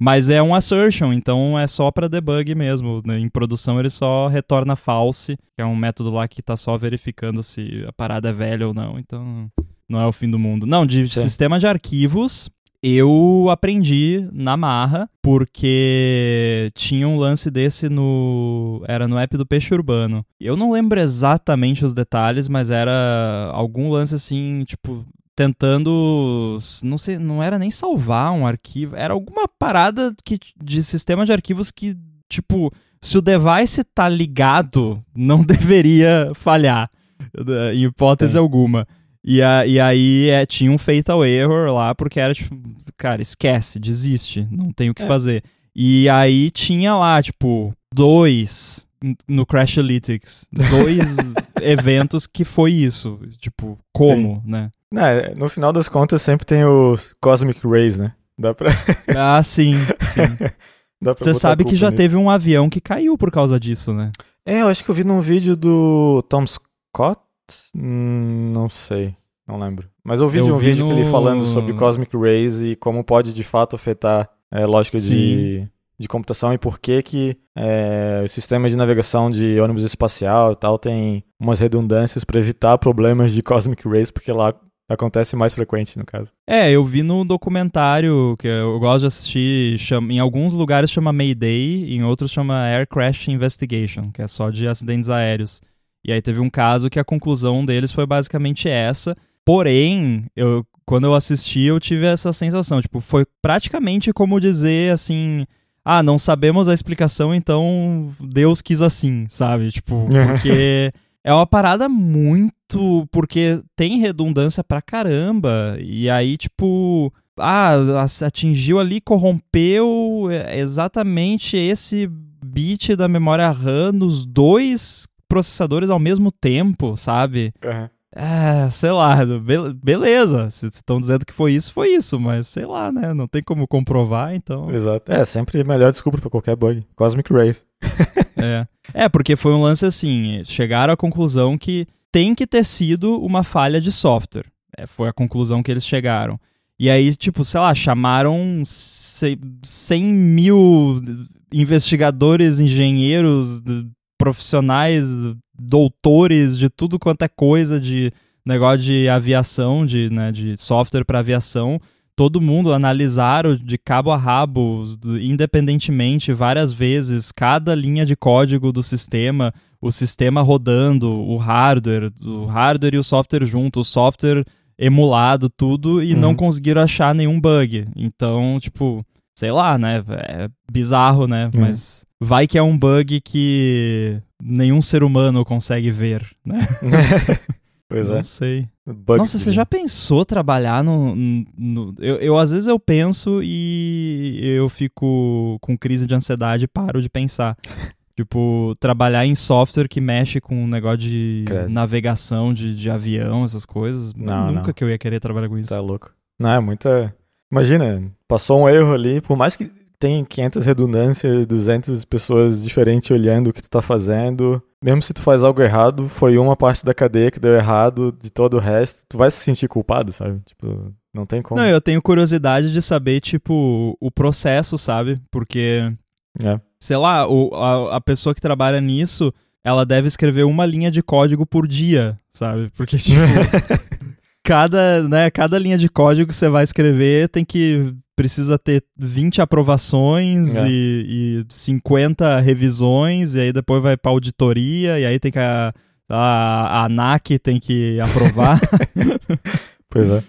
Mas é um assertion, então é só pra debug mesmo. né? Em produção ele só retorna false, que é um método lá que tá só verificando se a parada é velha ou não. Então não é o fim do mundo. Não, de Sim. sistema de arquivos, eu aprendi na marra, porque tinha um lance desse no. Era no app do Peixe Urbano. Eu não lembro exatamente os detalhes, mas era algum lance assim, tipo. Tentando. Não sei, não era nem salvar um arquivo. Era alguma parada que, de sistema de arquivos que, tipo, se o device tá ligado, não deveria falhar. Em hipótese Sim. alguma. E, a- e aí é, tinha um fatal error lá, porque era tipo, cara, esquece, desiste, não tem o que É. fazer. E aí tinha lá, tipo, dois no Crashlytics, dois eventos que foi isso. Tipo, como, né? Não, é, no final das contas sempre tem os Cosmic Rays, né? Dá pra. Ah, sim, sim. Você sabe que já nisso. teve um avião que caiu por causa disso, né? É, eu acho que eu vi num vídeo do Tom Scott. Hum, não sei, não lembro. Mas eu vi Eu de um vi vídeo que ele no- falando sobre Cosmic Rays e como pode de fato afetar a lógica de, de computação e por que que é, o sistema de navegação de ônibus espacial e tal tem umas redundâncias para evitar problemas de Cosmic Rays, porque lá acontece mais frequente no caso. É, eu vi no documentário que eu gosto de assistir, chama- em alguns lugares chama Mayday, em outros chama Air Crash Investigation, que é só de acidentes aéreos. E aí teve um caso que a conclusão deles foi basicamente essa. Porém, eu, quando eu assisti, eu tive essa sensação, tipo, foi praticamente como dizer assim, ah, não sabemos a explicação, então Deus quis assim, sabe? Tipo, porque é uma parada muito. Porque tem redundância pra caramba. E aí, tipo. Ah, atingiu ali, corrompeu é, exatamente esse bit da memória RAM nos dois processadores ao mesmo tempo, sabe? É, sei lá, be- beleza. Se estão dizendo que foi isso, foi isso, mas sei lá, né? Não tem como comprovar, então. Exato. É, sempre melhor desculpa pra qualquer bug. Cosmic Rays. É. é, porque foi um lance assim, chegaram à conclusão que tem que ter sido uma falha de software. É, foi a conclusão que eles chegaram. E aí, tipo, sei lá, chamaram se- 100 mil investigadores, engenheiros, profissionais, doutores de tudo quanto é coisa de negócio de aviação, de, né, de software para aviação. Todo mundo analisaram de cabo a rabo, independentemente, várias vezes, cada linha de código do sistema, o sistema rodando, o hardware, o hardware e o software junto, o software emulado, tudo, e não Uhum. conseguiram achar nenhum bug. Então, tipo, sei lá, né? É bizarro, né? Uhum. Mas vai que é um bug que nenhum ser humano consegue ver, né? pois é. Não sei. Bug Nossa, você já pensou trabalhar no. no- eu, eu, às vezes, eu penso e eu fico com crise de ansiedade e paro de pensar. Tipo, trabalhar em software que mexe com um negócio de Credo. navegação de, de avião, essas coisas. Não, Nunca não. que eu ia querer trabalhar com isso. Tá louco. Não, é muita. Imagina, passou um erro ali, por mais que tem 500 redundâncias, 200 pessoas diferentes olhando o que tu tá fazendo, mesmo se tu faz algo errado, foi uma parte da cadeia que deu errado, de todo o resto, tu vai se sentir culpado, sabe? Tipo, não tem como. Não, eu tenho curiosidade de saber, tipo, o processo, sabe? Porque, É. sei lá, o, a, a pessoa que trabalha nisso, ela deve escrever uma linha de código por dia, sabe? Porque, tipo, cada, né, cada linha de código que você vai escrever tem que precisa ter 20 aprovações É. e, e 50 revisões, e aí depois vai pra auditoria, e aí tem que a, a, a ANAC tem que aprovar. Pois é.